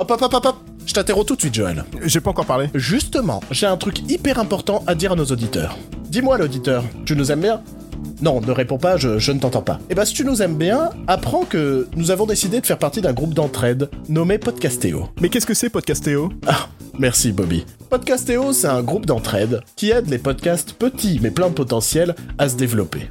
Hop, hop, hop, hop, hop. Je t'interromps tout de suite, Joël. J'ai pas encore parlé. Justement, j'ai un truc hyper important à dire à nos auditeurs. Dis-moi, l'auditeur, tu nous aimes bien? Non, ne réponds pas, je, je ne t'entends pas. Eh ben, si tu nous aimes bien, apprends que nous avons décidé de faire partie d'un groupe d'entraide nommé Podcastéo. Mais qu'est-ce que c'est Podcastéo? Ah, merci Bobby. Podcastéo, c'est un groupe d'entraide qui aide les podcasts petits mais plein de potentiel à se développer.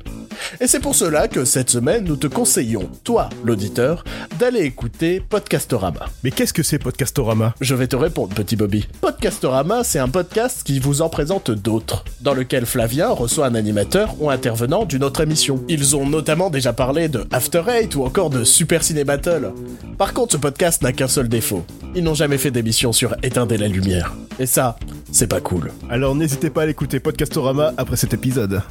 Et c'est pour cela que cette semaine, nous te conseillons, toi, l'auditeur, d'aller écouter Podcastorama. Mais qu'est-ce que c'est Podcastorama? Je vais te répondre, petit Bobby. Podcastorama, c'est un podcast qui vous en présente d'autres, dans lequel Flavien reçoit un animateur ou intervenant d'une autre émission. Ils ont notamment déjà parlé de After Eight ou encore de Super Ciné Battle. Par contre, ce podcast n'a qu'un seul défaut. Ils n'ont jamais fait d'émission sur Éteindre la lumière. Et ça, c'est pas cool. Alors n'hésitez pas à l'écouter Podcastorama après cet épisode.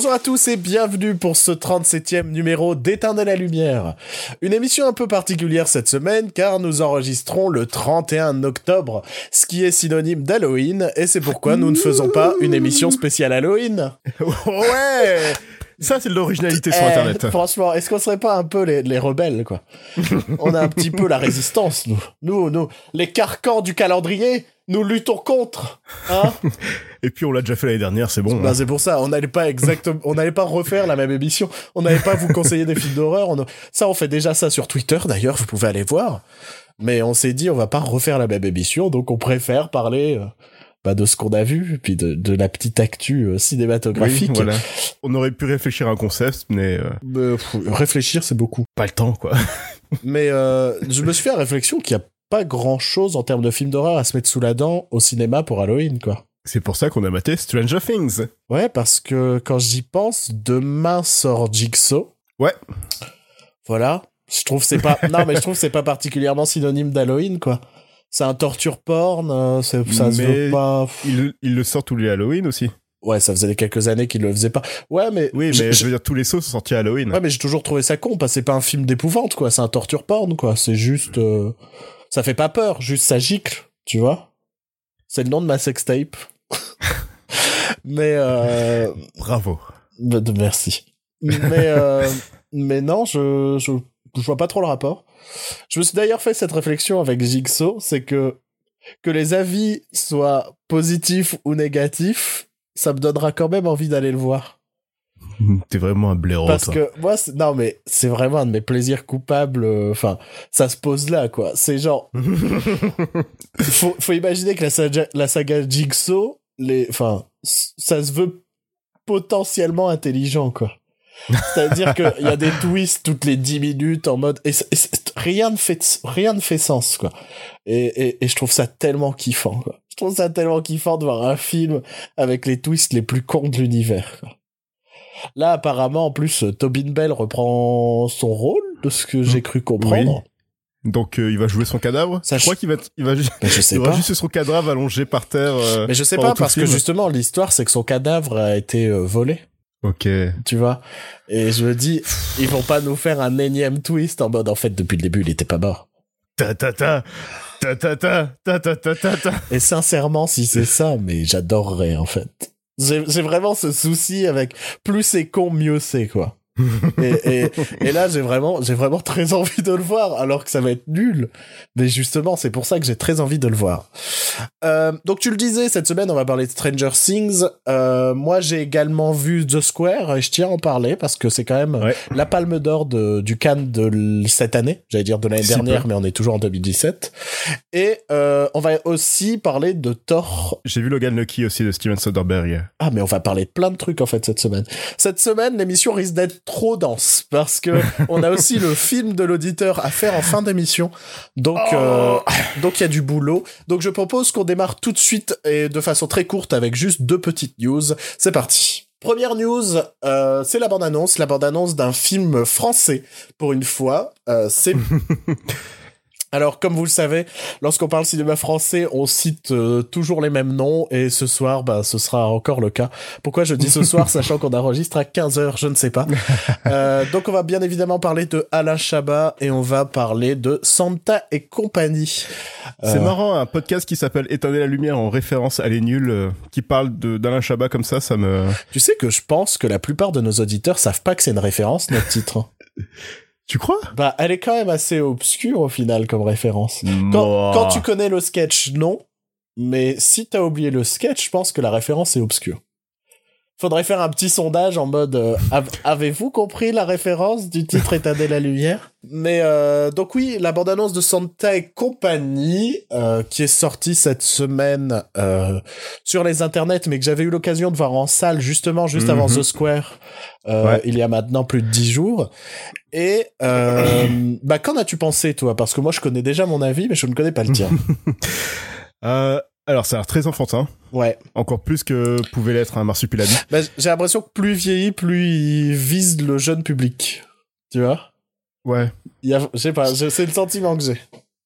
Bonjour à tous et bienvenue pour ce 37e numéro d'Éteindre la lumière. Une émission un peu particulière cette semaine car nous enregistrons le 31 octobre, ce qui est synonyme d'Halloween et c'est pourquoi nous ne faisons pas une émission spéciale Halloween. ouais ça, c'est de l'originalité sur Eh, Internet. Franchement, est-ce qu'on serait pas un peu les, les rebelles, quoi On a un petit peu la résistance, nous. Nous, nous, les carcans du calendrier, nous luttons contre. Hein Et puis, on l'a déjà fait l'année dernière, c'est bon. Bah, hein. c'est pour ça, on n'allait pas exactement, on n'allait pas refaire la même émission. On n'allait pas vous conseiller des films d'horreur. On... Ça, on fait déjà ça sur Twitter, d'ailleurs, vous pouvez aller voir. Mais on s'est dit, on va pas refaire la même émission, donc on préfère parler euh, bah, de ce qu'on a vu, puis de, de la petite actu euh, Oui, cinématographique. voilà. On aurait pu réfléchir à un concept, mais euh, pff, réfléchir, c'est beaucoup. pas le temps, quoi. Mais euh, je me suis fait la réflexion qu'il n'y a pas grand chose en termes de films d'horreur à se mettre sous la dent au cinéma pour Halloween, quoi. C'est pour ça qu'on a maté Stranger Things. Ouais, parce que quand j'y pense, demain sort Jigsaw. Ouais. Voilà. Je trouve que c'est pas. non, mais je trouve c'est pas particulièrement synonyme d'Halloween, quoi. C'est un torture porn, euh, c'est- ça se veut pas. Il, il le sort tous les Halloween aussi. Ouais, ça faisait quelques années qu'il le faisait pas. Ouais, mais. Oui, mais je veux dire, tous les sauts sont sortis à Halloween. Ouais, mais j'ai toujours trouvé ça con, parce que c'est pas un film d'épouvante, quoi. C'est un torture porn, quoi. C'est juste. euh, Ça fait pas peur, juste ça gicle, tu vois. C'est le nom de ma sextape. mais. Euh... Bravo. bah, Merci. Mais, euh, mais non, je, je, je vois pas trop le rapport. Je me suis d'ailleurs fait cette réflexion avec Jigsaw, c'est que que les avis soient positifs ou négatifs, ça me donnera quand même envie d'aller le voir. T'es vraiment un blaireau, Parce toi. que moi, c'est- non mais c'est vraiment un de mes plaisirs coupables. euh, Enfin, ça se pose là, quoi. C'est genre, faut, faut imaginer que la saga, la saga Jigsaw, les, enfin, ça se veut potentiellement intelligent, quoi. C'est-à-dire qu'il y a des twists toutes les 10 minutes en mode et, rien ne fait rien ne fait sens quoi. Et, et, et je trouve ça tellement kiffant quoi. Je trouve ça tellement kiffant de voir un film avec les twists les plus cons de l'univers. Là apparemment en plus Tobin Bell reprend son rôle de ce que j'ai cru comprendre. Donc, euh, il va jouer son cadavre. Ça, je crois qu'il va, il va, ju- Mais je sais il pas. juste son cadavre allongé par terre. euh, Mais je sais pas parce que justement l'histoire c'est que son cadavre a été euh, volé. Ok. tu vois? Et je me dis, ils vont pas nous faire un énième twist en mode, en fait, depuis le début, il était pas mort. Ta ta ta. Ta ta ta. Ta ta ta ta ta. Et sincèrement, si c'est ça, mais j'adorerais, en fait. J'ai j'ai vraiment ce souci avec plus c'est con, mieux c'est, quoi. et, et, et là, j'ai vraiment, j'ai vraiment très envie de le voir, alors que ça va être nul. Mais justement, c'est pour ça que j'ai très envie de le voir. Euh, donc, tu le disais, cette semaine, on va parler de Stranger Things. Euh, moi, j'ai également vu The Square, et je tiens à en parler, parce que c'est quand même Ouais. la palme d'or du Cannes de cette année. J'allais dire de l'année dernière, peu. mais on est toujours en 2017. Et euh, on va aussi parler de Thor J'ai vu Logan Lucky aussi de Steven Soderbergh. ah, mais on va parler de plein de trucs en fait cette semaine. Cette semaine, l'émission risque d'être trop dense parce que on a aussi le film de l'auditeur à faire en fin d'émission. Donc, euh, donc il y a du boulot. Donc je propose qu'on démarre tout de suite et de façon très courte avec juste deux petites news. C'est parti. Première news, euh, c'est la bande-annonce, la bande-annonce d'un film français pour une fois. Euh, c'est Alors, comme vous le savez, lorsqu'on parle cinéma français, on cite euh, toujours les mêmes noms, et ce soir, bah, ce sera encore le cas. Pourquoi je dis ce soir, sachant qu'on enregistre à 15h, je ne sais pas. Euh, donc, on va bien évidemment parler de Alain Chabat, et on va parler de Santa et compagnie. C'est Euh, marrant, un podcast qui s'appelle Éteindre la lumière en référence à Les Nuls, euh, qui parle de- d'Alain Chabat comme ça, ça me... Tu sais que je pense que la plupart de nos auditeurs savent pas que c'est une référence, notre titre. Tu crois? Bah, elle est quand même assez obscure au final comme référence. Quand, quand tu connais le sketch, non. Mais si t'as oublié le sketch, je pense que la référence est obscure. Faudrait faire un petit sondage en mode euh, av- avez-vous compris la référence du titre Éteindre la lumière? Mais euh, donc oui, la bande-annonce de Santa et compagnie euh, qui est sortie cette semaine euh, sur les internets, mais que j'avais eu l'occasion de voir en salle justement juste Mhm. avant The Square euh, Ouais. il y a maintenant plus de dix jours. Et euh, bah qu'en as-tu pensé toi? Parce que moi je connais déjà mon avis, mais je ne connais pas le tien. Euh, alors, ça a l'air très enfantin, Ouais. encore plus que pouvait l'être un marsupilami. Bah, j'ai l'impression que plus il vieillit, plus il vise le jeune public. Tu vois? Ouais. Y a, je sais pas, c'est le sentiment que j'ai.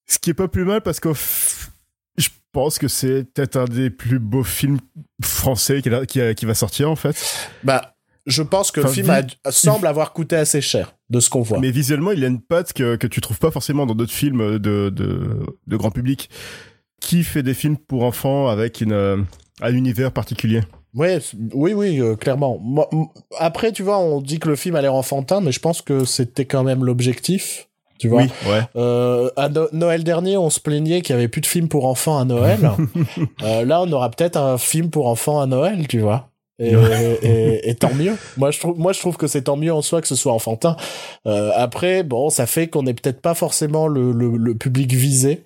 Ce qui est pas plus mal parce que je pense que c'est peut-être un des plus beaux films français qui, a- qui, a- qui va sortir en fait. Bah, je pense que le film vi- semble avoir coûté assez cher de ce qu'on voit. Mais visuellement, il a une patte que, que tu trouves pas forcément dans d'autres films de, de, de grand public. Qui fait des films pour enfants avec une, euh, un univers particulier Ouais, oui, oui, euh, clairement. Moi, après, tu vois, on dit que le film a l'air enfantin, mais je pense que c'était quand même l'objectif. Tu vois Oui, ouais. Euh, à No- Noël dernier, on se plaignait qu'il y avait plus de films pour enfants à Noël. Euh, là, on aura peut-être un film pour enfants à Noël, tu vois. Et, et- et tant mieux. Moi, je trouve, moi, je trouve que c'est tant mieux en soi que ce soit enfantin. Après, bon, ça fait qu'on n'est peut-être pas forcément le, le, le public visé.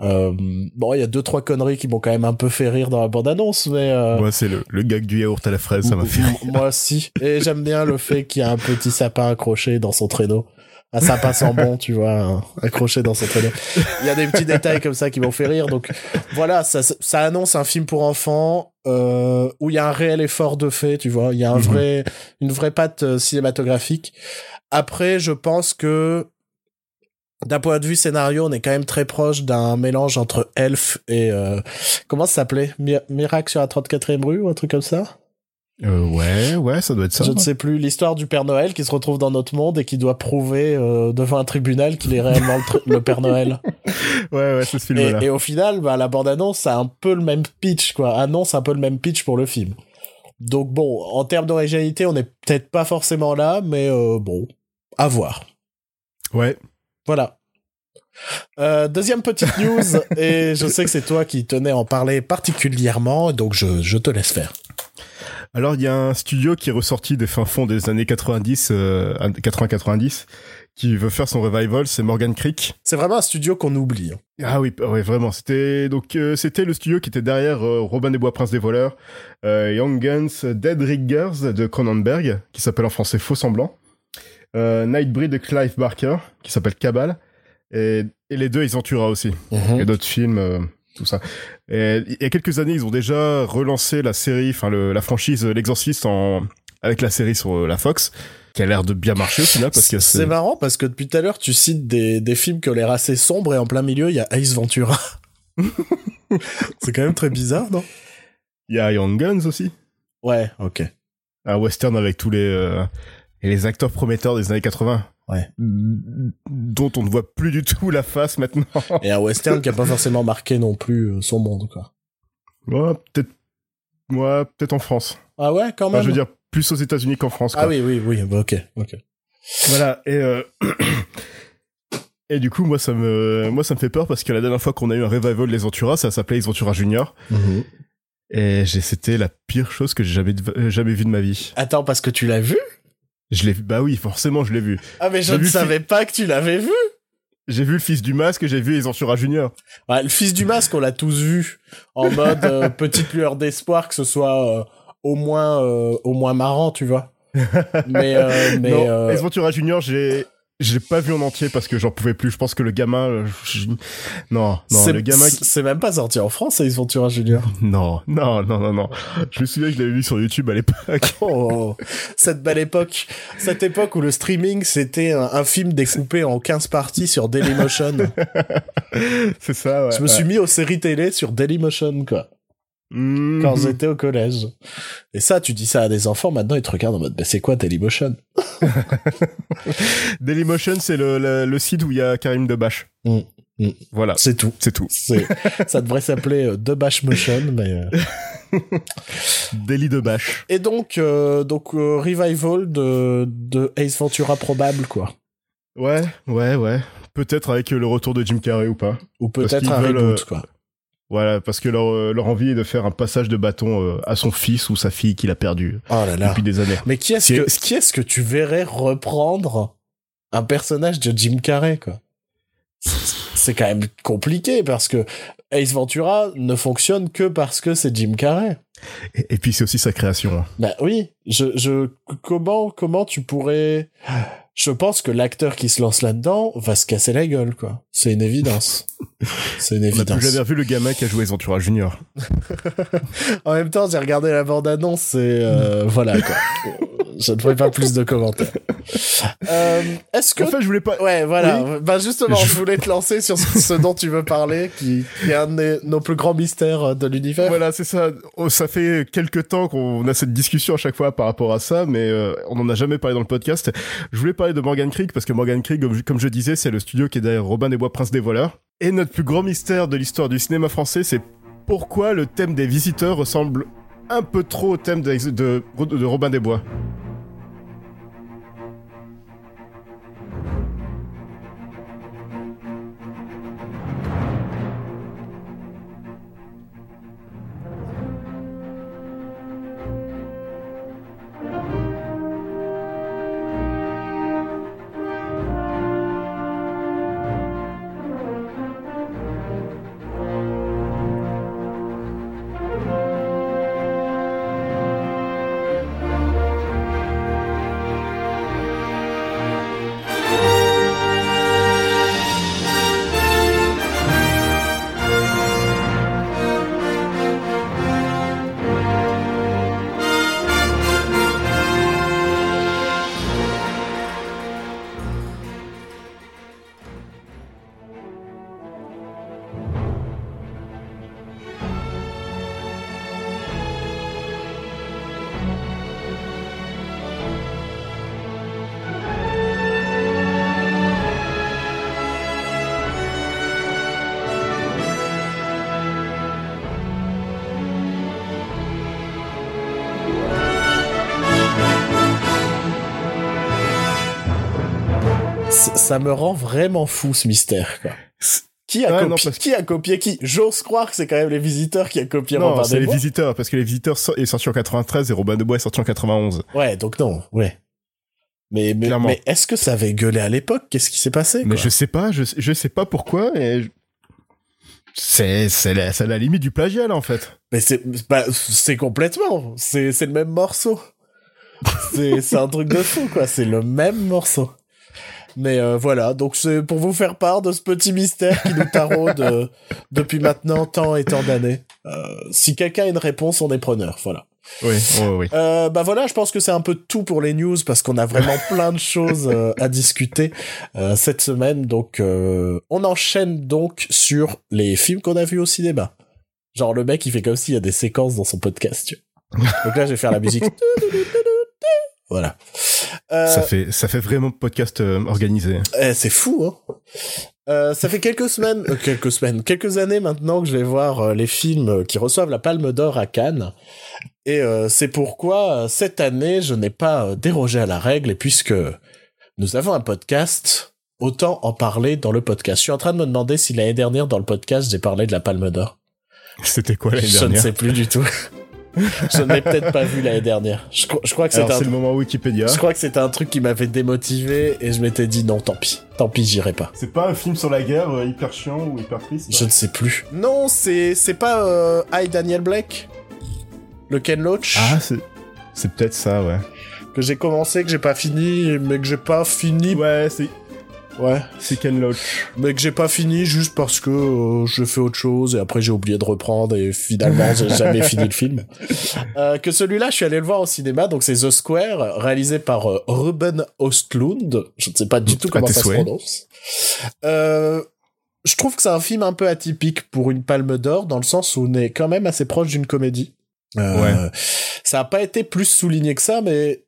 Euh, bon, il y a deux trois conneries qui m'ont quand même un peu fait rire dans la bande annonce, mais euh, Moi, c'est le, le gag du yaourt à la fraise, ça m'a fait. M- Moi aussi. Et j'aime bien le fait qu'il y a un petit sapin accroché dans son traîneau. Un sapin sans bon, tu vois, accroché dans son traîneau. Il y a des petits détails comme ça qui m'ont fait rire. Donc voilà, ça, ça annonce un film pour enfants euh, où il y a un réel effort de fait, tu vois. Il y a un Mhm. vrai, une vraie patte euh, cinématographique. Après, je pense que d'un point de vue scénario, on est quand même très proche d'un mélange entre Elf et euh, comment ça s'appelait? Mi- Miracle sur la 34e rue ou un truc comme ça? Euh, ouais, ouais, ça doit être ça. je ne sais plus l'histoire du Père Noël qui se retrouve dans notre monde et qui doit prouver euh, devant un tribunal qu'il est réellement le, Père Noël. Ouais, ouais, c'est ce Et, film-là. et au final, bah, la bande-annonce a un peu le même pitch, quoi. Annonce un peu le même pitch pour le film. Donc bon, en termes d'originalité, on n'est peut-être pas forcément là, mais euh, bon, à voir. Ouais. Voilà. Euh, deuxième petite news, et je sais que c'est toi qui tenais à en parler particulièrement, donc je, je te laisse faire. Alors, il y a un studio qui est ressorti des fins fonds des années 90, euh, 80-90, qui veut faire son revival, c'est Morgan Creek. C'est vraiment un studio qu'on oublie. hein. Ah oui, ouais, vraiment. C'était donc euh, c'était le studio qui était derrière euh, Robin des Bois, Prince des voleurs, Young Guns, Dead Riggers de Cronenberg, qui s'appelle en français Faux semblant, euh, Nightbreed de Clive Barker, qui s'appelle Cabal, et, et les deux ils ont aussi. et d'autres films, euh, tout ça. Et il y a quelques années, ils ont déjà relancé la série, enfin la franchise euh, L'Exorciste en avec la série sur euh, la Fox, qui a l'air de bien marcher au final parce que c'est c'est marrant parce que depuis tout à l'heure tu cites des, des films qui ont l'air assez sombres et en plein milieu il y a Ace Ventura. c'est quand même très bizarre, non? Il y a Young Guns aussi, Ouais, ok. un western avec tous les euh, et les acteurs prometteurs des années 80. Ouais. Dont on ne voit plus du tout la face maintenant. Et un western qui a pas forcément marqué non plus euh, son monde, quoi. Ouais, peut-être moi, peut-être en France. Ah ouais, quand Enfin, même. je veux dire plus aux États-Unis qu'en France. quoi. ah oui, oui, oui, bah, ok, ok. Voilà, et euh, et du coup, moi ça me moi ça me fait peur parce que la dernière fois qu'on a eu un revival des Ventura, ça s'appelait Ace Ventura Junior et j'ai c'était la pire chose que j'ai jamais euh, jamais vu de ma vie. Attends, parce que tu l'as vu? Je l'ai vu bah oui, forcément, je l'ai vu. Ah mais je ne savais pas que tu l'avais vu J'ai vu le fils du masque, j'ai vu Ace Ventura Junior. Ouais, Le fils du masque, on l'a tous vu en mode euh, petite lueur d'espoir que ce soit euh, au moins euh, au moins marrant, tu vois. Mais euh, mais non, euh, Ace Ventura Junior, j'ai j'ai pas vu en entier parce que j'en pouvais plus. Je pense que le gamin, euh, je- non, non, C'est- le gamin. qui- C'est même pas sorti en France, Ace Ventura Junior. Non, non, non, non, non. Je me souviens que je l'avais vu sur YouTube à l'époque. Oh, cette belle époque. Cette époque où le streaming, c'était un, un film découpé en 15 parties sur Dailymotion. C'est ça, ouais. Je me suis mis aux séries télé sur Dailymotion, quoi. Mhm. Quand j'étais au collège. Et ça, tu dis ça à des enfants, maintenant ils te regardent en mode, bah, c'est quoi Dailymotion? Dailymotion, c'est le, le, le site où il y a Karim Debache. Mm, mm. Voilà, C'est tout. c'est tout. Ça devrait s'appeler euh, Bash Motion, mais euh. Daily Debache. Et donc, euh, donc euh, revival de, de Ace Ventura probable, quoi. Ouais, ouais, ouais. Peut-être avec le retour de Jim Carrey ou pas. Ou peut-être un reboot, quoi. Voilà, parce que leur, euh, leur envie est de faire un passage de bâton euh, à son fils ou sa fille qu'il a perdu Oh là là. depuis des années. Mais qui est-ce que, qui est-ce que tu verrais reprendre un personnage de Jim Carrey, quoi? C'est quand même compliqué parce que Ace Ventura ne fonctionne que parce que c'est Jim Carrey. Et, et puis c'est aussi sa création. hein. Bah oui, je, je, comment, comment tu pourrais, je pense que l'acteur qui se lance là-dedans va se casser la gueule, quoi. C'est une évidence. C'est une On plus évidence. jamais vu le gamin qui a joué Ventura Junior. En même temps, j'ai regardé la bande-annonce et euh, voilà, quoi. je ne ferai pas plus de commentaires. Euh, Est-ce que En fait, je voulais pas. Ouais, voilà. Bah justement, Je- je voulais te lancer sur ce ce dont tu veux parler, qui, qui est un de nos plus grands mystères de l'univers. Voilà, c'est ça. Oh, ça fait quelques temps qu'on a cette discussion à chaque fois par rapport à ça, mais euh, on n'en a jamais parlé dans le podcast. Je voulais parler de Morgan Creek parce que Morgan Creek, comme je, disais, c'est le studio qui est derrière Robin des Bois, Prince des voleurs. Et notre plus grand mystère de l'histoire du cinéma français, c'est pourquoi le thème des visiteurs ressemble un peu trop au thème de, de, de Robin des Bois. Ça, me rend vraiment fou ce mystère. Quoi. Qui a, copié, non, parce que- qui a copié qui? J'ose croire que c'est quand même les visiteurs qui a copié non, Robin c'est des les Bois. visiteurs, parce que les visiteurs so- est sorti en 93 et Robin des Bois est sorti en 91. Ouais, donc non, ouais. Mais, mais, mais est-ce que ça avait gueulé à l'époque? Qu'est-ce qui s'est passé Mais je sais pas, je, je sais pas pourquoi, et je- c'est, c'est la, c'est la limite du plagiat, là, en fait. Mais c'est bah, c'est complètement. C'est c'est le même morceau. C'est c'est un truc de fou quoi. C'est le même morceau. Mais euh, voilà, donc c'est pour vous faire part de ce petit mystère qui nous taraude euh, depuis maintenant tant et tant d'années. Euh, si quelqu'un a une réponse, on est preneur. Voilà. Oui, oui, oui. Euh, bah voilà, je pense que c'est un peu tout pour les news parce qu'on a vraiment plein de choses euh, à discuter euh, cette semaine. Donc, on enchaîne donc sur les films qu'on a vus au cinéma. Genre le mec, il fait comme s'il y a des séquences dans son podcast. Tu vois. Donc là, je vais faire la musique. Voilà. Euh, Ça fait, ça fait vraiment podcast euh, organisé. eh, c'est fou, hein. Euh, ça fait quelques semaines, euh, quelques semaines, quelques années maintenant que je vais voir euh, les films qui reçoivent la Palme d'Or à Cannes. Et euh, c'est pourquoi euh, cette année, je n'ai pas euh, dérogé à la règle. Et puisque nous avons un podcast, autant en parler dans le podcast. Je suis en train de me demander si l'année dernière, dans le podcast, j'ai parlé de la Palme d'Or. C'était quoi l'année Je ne dernière? sais plus du tout. je ne l'ai peut-être pas vu l'année dernière. Je, cro- je crois que Alors, c'était un c'est le moment Wikipédia. je crois que c'était un truc qui m'avait démotivé et je m'étais dit non, tant pis. Tant pis, j'irai pas. C'est pas un film sur la guerre euh, hyper chiant ou hyper triste Je ne sais plus. Non, c'est c'est pas euh, I Daniel Blake? Le Ken Loach? Ah, c'est, c'est peut-être ça, ouais. Que j'ai commencé, que j'ai pas fini, mais que j'ai pas fini. Ouais, c'est, Ouais. C'est Ken Loach. Mais que j'ai pas fini juste parce que euh, je fais autre chose et après j'ai oublié de reprendre et finalement j'ai jamais fini le film. Euh, que celui-là, je suis allé le voir au cinéma, donc c'est The Square, réalisé par euh, Ruben Ostlund. Je ne sais pas du tout comment ça se prononce. Euh, je trouve que c'est un film un peu atypique pour une Palme d'Or dans le sens où on est quand même assez proche d'une comédie. Ouais. Ça a pas été plus souligné que ça, mais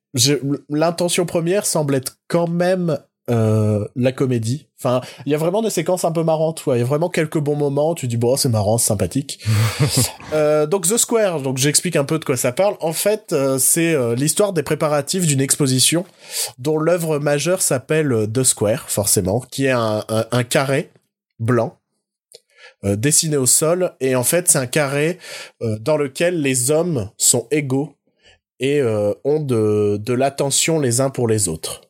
l'intention première semble être quand même euh, la comédie. Enfin, il y a vraiment des séquences un peu marrantes. ouais. Il y a vraiment quelques bons moments. Tu dis bon, c'est marrant, c'est sympathique. Euh, donc The Square. Donc j'explique un peu de quoi ça parle. En fait, euh, c'est euh, l'histoire des préparatifs d'une exposition dont l'œuvre majeure s'appelle euh, The Square, forcément, qui est un, un- un carré blanc. euh, dessiné au sol et en fait c'est un carré euh, dans lequel les hommes sont égaux et euh, ont de, de l'attention les uns pour les autres.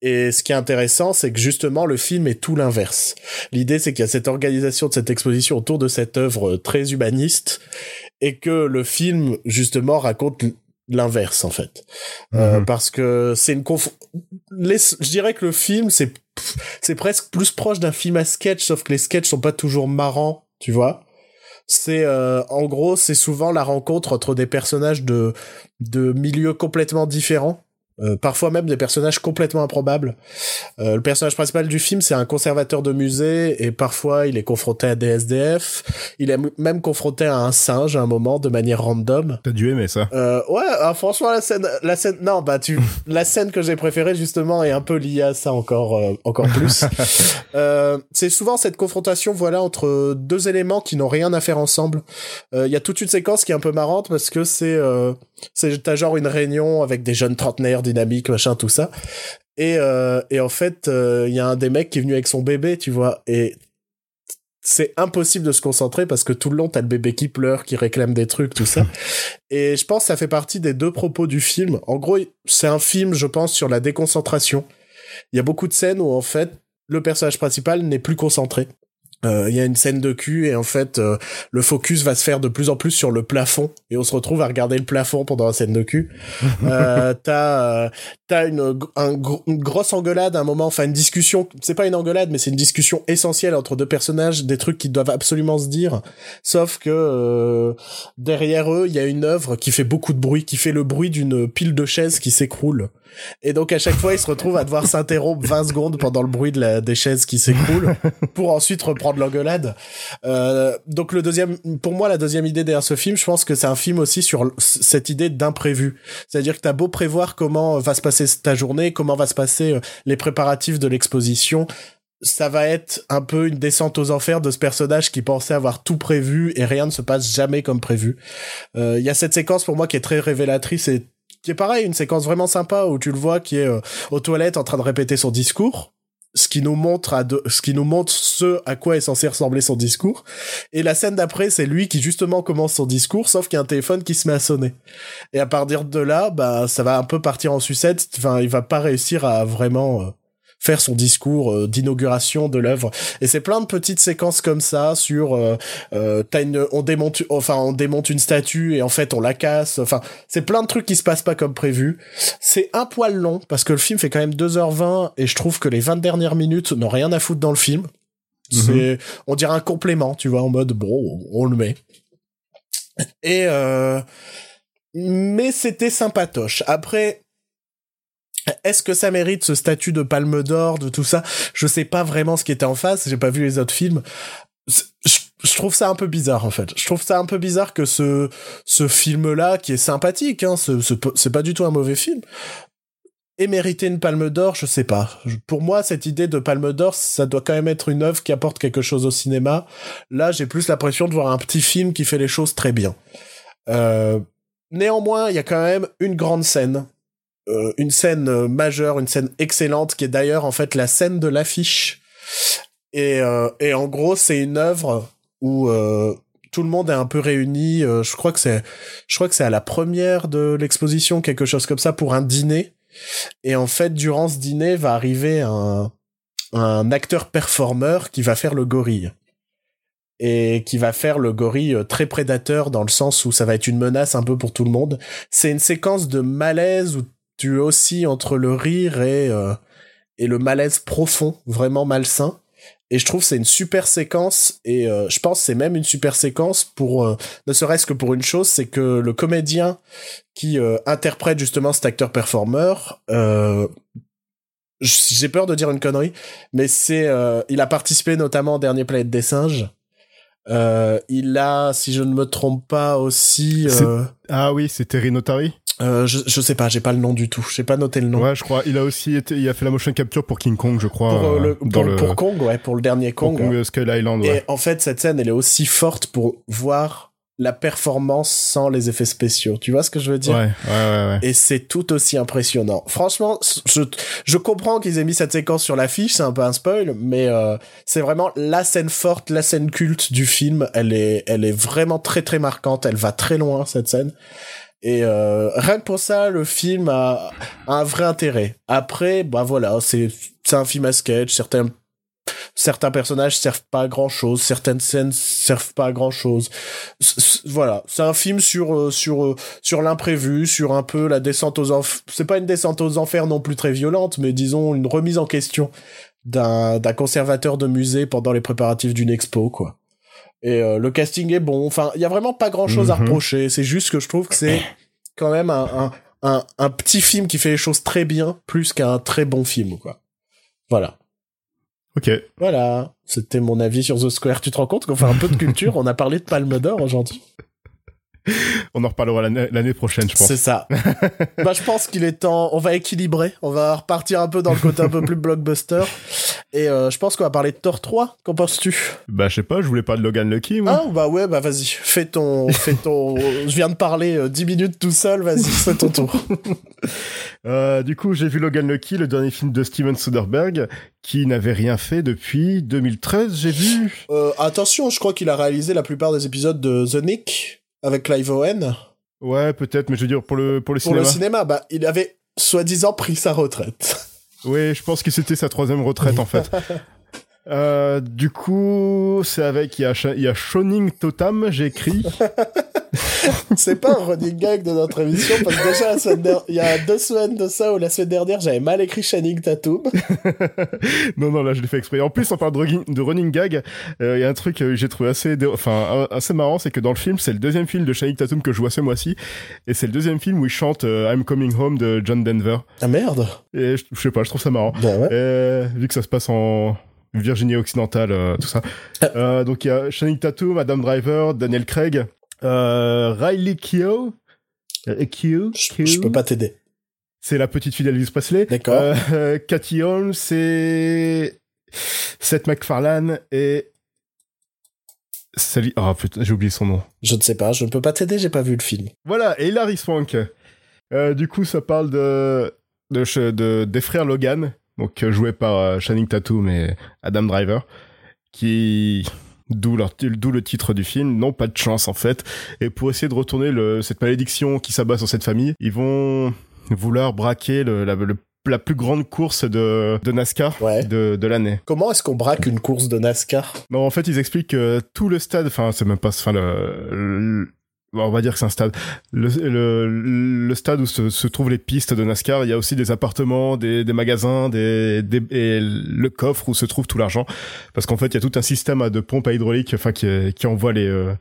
Et ce qui est intéressant, c'est que justement le film est tout l'inverse. L'idée, c'est qu'il y a cette organisation de cette exposition autour de cette œuvre très humaniste, et que le film justement raconte l'inverse en fait, Euh, Mhm. parce que c'est une conf... les... Je dirais que le film, c'est c'est presque plus proche d'un film à sketch, sauf que les sketchs sont pas toujours marrants, tu vois c'est euh, en gros c'est souvent la rencontre entre des personnages de de milieux complètement différents euh, parfois même des personnages complètement improbables. Euh, le personnage principal du film, c'est un conservateur de musée et parfois il est confronté à des SDF. Il est même confronté à un singe à un moment de manière random. T'as dû aimer ça. Euh, ouais, ah, franchement la scène, la scène, non bah tu, la scène que j'ai préférée justement est un peu liée à ça encore, euh, encore plus. Euh, c'est souvent cette confrontation, voilà, entre deux éléments qui n'ont rien à faire ensemble. Euh, Il y a toute une séquence qui est un peu marrante parce que c'est, euh, c'est t'as genre une réunion avec des jeunes trentenaires dynamiques, machin, tout ça. Et, euh, et en fait, euh, il y a un des mecs qui est venu avec son bébé, tu vois, et c'est impossible de se concentrer parce que tout le long, t'as le bébé qui pleure, qui réclame des trucs, tout ça. Et je pense que ça fait partie des deux propos du film. En gros, c'est un film, je pense, sur la déconcentration. Il y a beaucoup de scènes où, en fait, le personnage principal n'est plus concentré. Euh, Il y a une scène de cul et en fait euh, le focus va se faire de plus en plus sur le plafond et on se retrouve à regarder le plafond pendant la scène de cul. euh, t'as euh, t'as une, un une grosse engueulade à un moment, enfin une discussion. C'est pas une engueulade, mais c'est une discussion essentielle entre deux personnages, des trucs qui doivent absolument se dire. Sauf que euh, derrière eux, il y a une œuvre qui fait beaucoup de bruit, qui fait le bruit d'une pile de chaises qui s'écroule. Et donc à chaque fois, ils se retrouvent à devoir s'interrompre 20 secondes pendant le bruit de la, des chaises qui s'écroulent pour ensuite reprendre l'engueulade. Euh, donc le deuxième, pour moi, la deuxième idée derrière ce film, je pense que c'est un film aussi sur cette idée d'imprévu. C'est-à-dire que t'as beau prévoir comment va se passer ta journée, comment va se passer euh, les préparatifs de l'exposition, ça va être un peu une descente aux enfers de ce personnage qui pensait avoir tout prévu et rien ne se passe jamais comme prévu. Euh, Il y a cette séquence pour moi qui est très révélatrice et qui est pareil, une séquence vraiment sympa où tu le vois qui est euh, aux toilettes en train de répéter son discours ce qui nous montre à ce qui nous montre ce à quoi est censé ressembler son discours. Et la scène d'après c'est lui qui justement commence son discours sauf qu'il y a un téléphone qui se met à sonner. Et à partir de là bah ça va un peu partir en sucette. Enfin il va pas réussir à vraiment euh, faire son discours euh, d'inauguration de l'œuvre et c'est plein de petites séquences comme ça sur euh, euh, une on démonte enfin on démonte une statue et en fait on la casse enfin c'est plein de trucs qui se passent pas comme prévu c'est un poil long parce que le film fait quand même 2h20 et je trouve que les 20 dernières minutes n'ont rien à foutre dans le film. C'est, on dirait un complément, tu vois, en mode, bon, on le met. Et, euh, mais c'était sympatoche. Après, est-ce que ça mérite ce statut de palme d'or, de tout ça? Je sais pas vraiment ce qui était en face, j'ai pas vu les autres films. Je, trouve ça un peu bizarre, en fait. Je trouve ça un peu bizarre que ce, ce film-là, qui est sympathique, hein, ce- ce- pas du tout un mauvais film, et mériter une palme d'or, je sais pas. Pour moi, cette idée de palme d'or, ça doit quand même être une œuvre qui apporte quelque chose au cinéma. Là, j'ai plus l'impression de voir un petit film qui fait les choses très bien. Euh, néanmoins, il y a quand même une grande scène. Euh, une scène euh, majeure, une scène excellente, qui est d'ailleurs en fait la scène de l'affiche. Et, euh, et en gros, c'est une œuvre où euh, tout le monde est un peu réuni. je crois que c'est, je crois que c'est à la première de l'exposition, quelque chose comme ça, pour un dîner. Et en fait, durant ce dîner, va arriver un, un acteur performeur qui va faire le gorille. Et qui va faire le gorille très prédateur dans le sens où ça va être une menace un peu pour tout le monde. C'est une séquence de malaise où tu oscilles entre le rire et, euh, et le malaise profond, vraiment malsain. Et je trouve c'est une super séquence et euh, je pense c'est même une super séquence pour euh, ne serait-ce que pour une chose, c'est que le comédien qui euh, interprète justement cet acteur performeur, j'ai peur de dire une connerie, mais c'est il a participé notamment au dernier Planète des singes. il a, si je ne me trompe pas, aussi. Ah oui, c'est Terry Notary? Euh, je, je sais pas, j'ai pas le nom du tout. J'ai pas noté le nom. Ouais, je crois. Il a aussi été, il a fait la motion capture pour King Kong, je crois. Pour, euh, le, pour, le... pour, Kong, ouais, pour le dernier Kong. Pour Kong euh, Skull Island, ouais. Et en fait, cette scène, elle est aussi forte pour voir la performance sans les effets spéciaux. Tu vois ce que je veux dire? Ouais, ouais, ouais, ouais. Et c'est tout aussi impressionnant. Franchement, je, je comprends qu'ils aient mis cette séquence sur l'affiche, c'est un peu un spoil, mais euh, c'est vraiment la scène forte, la scène culte du film. Elle est, elle est vraiment très très marquante. Elle va très loin cette scène. Et euh, rien que pour ça, le film a, un vrai intérêt. Après, bah voilà, c'est c'est un film à sketch. Certains certains personnages servent pas à grand chose, certaines scènes servent pas à grand chose. voilà, c'est un film sur euh, sur euh, sur l'imprévu, sur un peu la descente aux enfers. C'est pas une descente aux enfers non plus très violente, mais disons une remise en question d'un d'un conservateur de musée pendant les préparatifs d'une expo, quoi. Et euh, le casting est bon. Enfin, il y a vraiment pas grand chose à mhm. reprocher. C'est juste que je trouve que c'est quand même un, un, un, un, petit film qui fait les choses très bien, plus qu'un très bon film, quoi. Voilà. Ok. Voilà. C'était mon avis sur The Square. Tu te rends compte qu'on fait un peu de culture? On a parlé de Palme d'Or aujourd'hui. On en reparlera l'année prochaine, je pense. C'est ça. bah, je pense qu'il est temps. On va équilibrer. On va repartir un peu dans le côté un peu plus blockbuster. Et euh, je pense qu'on va parler de Thor 3. Qu'en penses-tu? Bah, je sais pas. Je voulais pas de Logan Lucky, moi. Ah, bah ouais, bah vas-y. Fais ton, fais ton. je viens de parler euh, 10 minutes tout seul. Vas-y, c'est ton tour. euh, du coup, j'ai vu Logan Lucky, le dernier film de Steven Soderbergh, qui n'avait rien fait depuis 2013. J'ai vu. Euh, attention, je crois qu'il a réalisé la plupart des épisodes de The Nick avec Clive Owen. Ouais, peut-être, mais je veux dire pour le pour le cinéma. Pour le cinéma, bah il avait soi-disant pris sa retraite. Oui, je pense que c'était sa troisième retraite en fait. Euh, du coup, c'est avec il y a, il y a Shoning Totam, j'ai écrit. c'est pas un running gag de notre émission parce que déjà il y a deux semaines de ça ou la semaine dernière j'avais mal écrit Shining Tattoo. non non là je l'ai fait exprès. En plus on parle de, running gag, euh, il y a un truc que j'ai trouvé assez enfin assez marrant c'est que dans le film c'est le deuxième film de Shining Tatum que je vois ce mois-ci et c'est le deuxième film où il chante euh, I'm Coming Home de John Denver. Ah merde. Et je, sais pas je trouve ça marrant. Ouais. et, vu que ça se passe en Virginie occidentale, euh, tout ça. Euh, donc il y a Channing Tatum, Madame Driver, Daniel Craig, euh, Riley Keough. Euh, Keough, je, je peux pas t'aider. C'est la petite fille d'Elvis Presley. D'accord. Euh, Cathy Holmes, c'est Seth MacFarlane et Salut. Oh putain, j'ai oublié son nom. Je ne sais pas, je ne peux pas t'aider, j'ai pas vu le film. Voilà, et Larry Swank. Euh, du coup, ça parle de, de, de, des frères Logan, donc euh, joué par euh, Channing Tatum et Adam Driver, qui d'où d'où le titre du film, n'ont pas de chance en fait. Et pour essayer de retourner le, cette malédiction qui s'abat sur cette famille, ils vont vouloir braquer le, la, la plus grande course de, de NASCAR de, de l'année. Comment est-ce qu'on braque une course de NASCAR? Bon, En fait, ils expliquent que tout le stade, enfin, c'est même pas, enfin, le, on va dire que c'est un stade. Le, le, le stade où se, se, trouvent les pistes de NASCAR, il y a aussi des appartements, des, des magasins, des, des, et le coffre où se trouve tout l'argent. Parce qu'en fait, il y a tout un système de pompes à hydraulique, enfin, qui, qui envoie les, euh,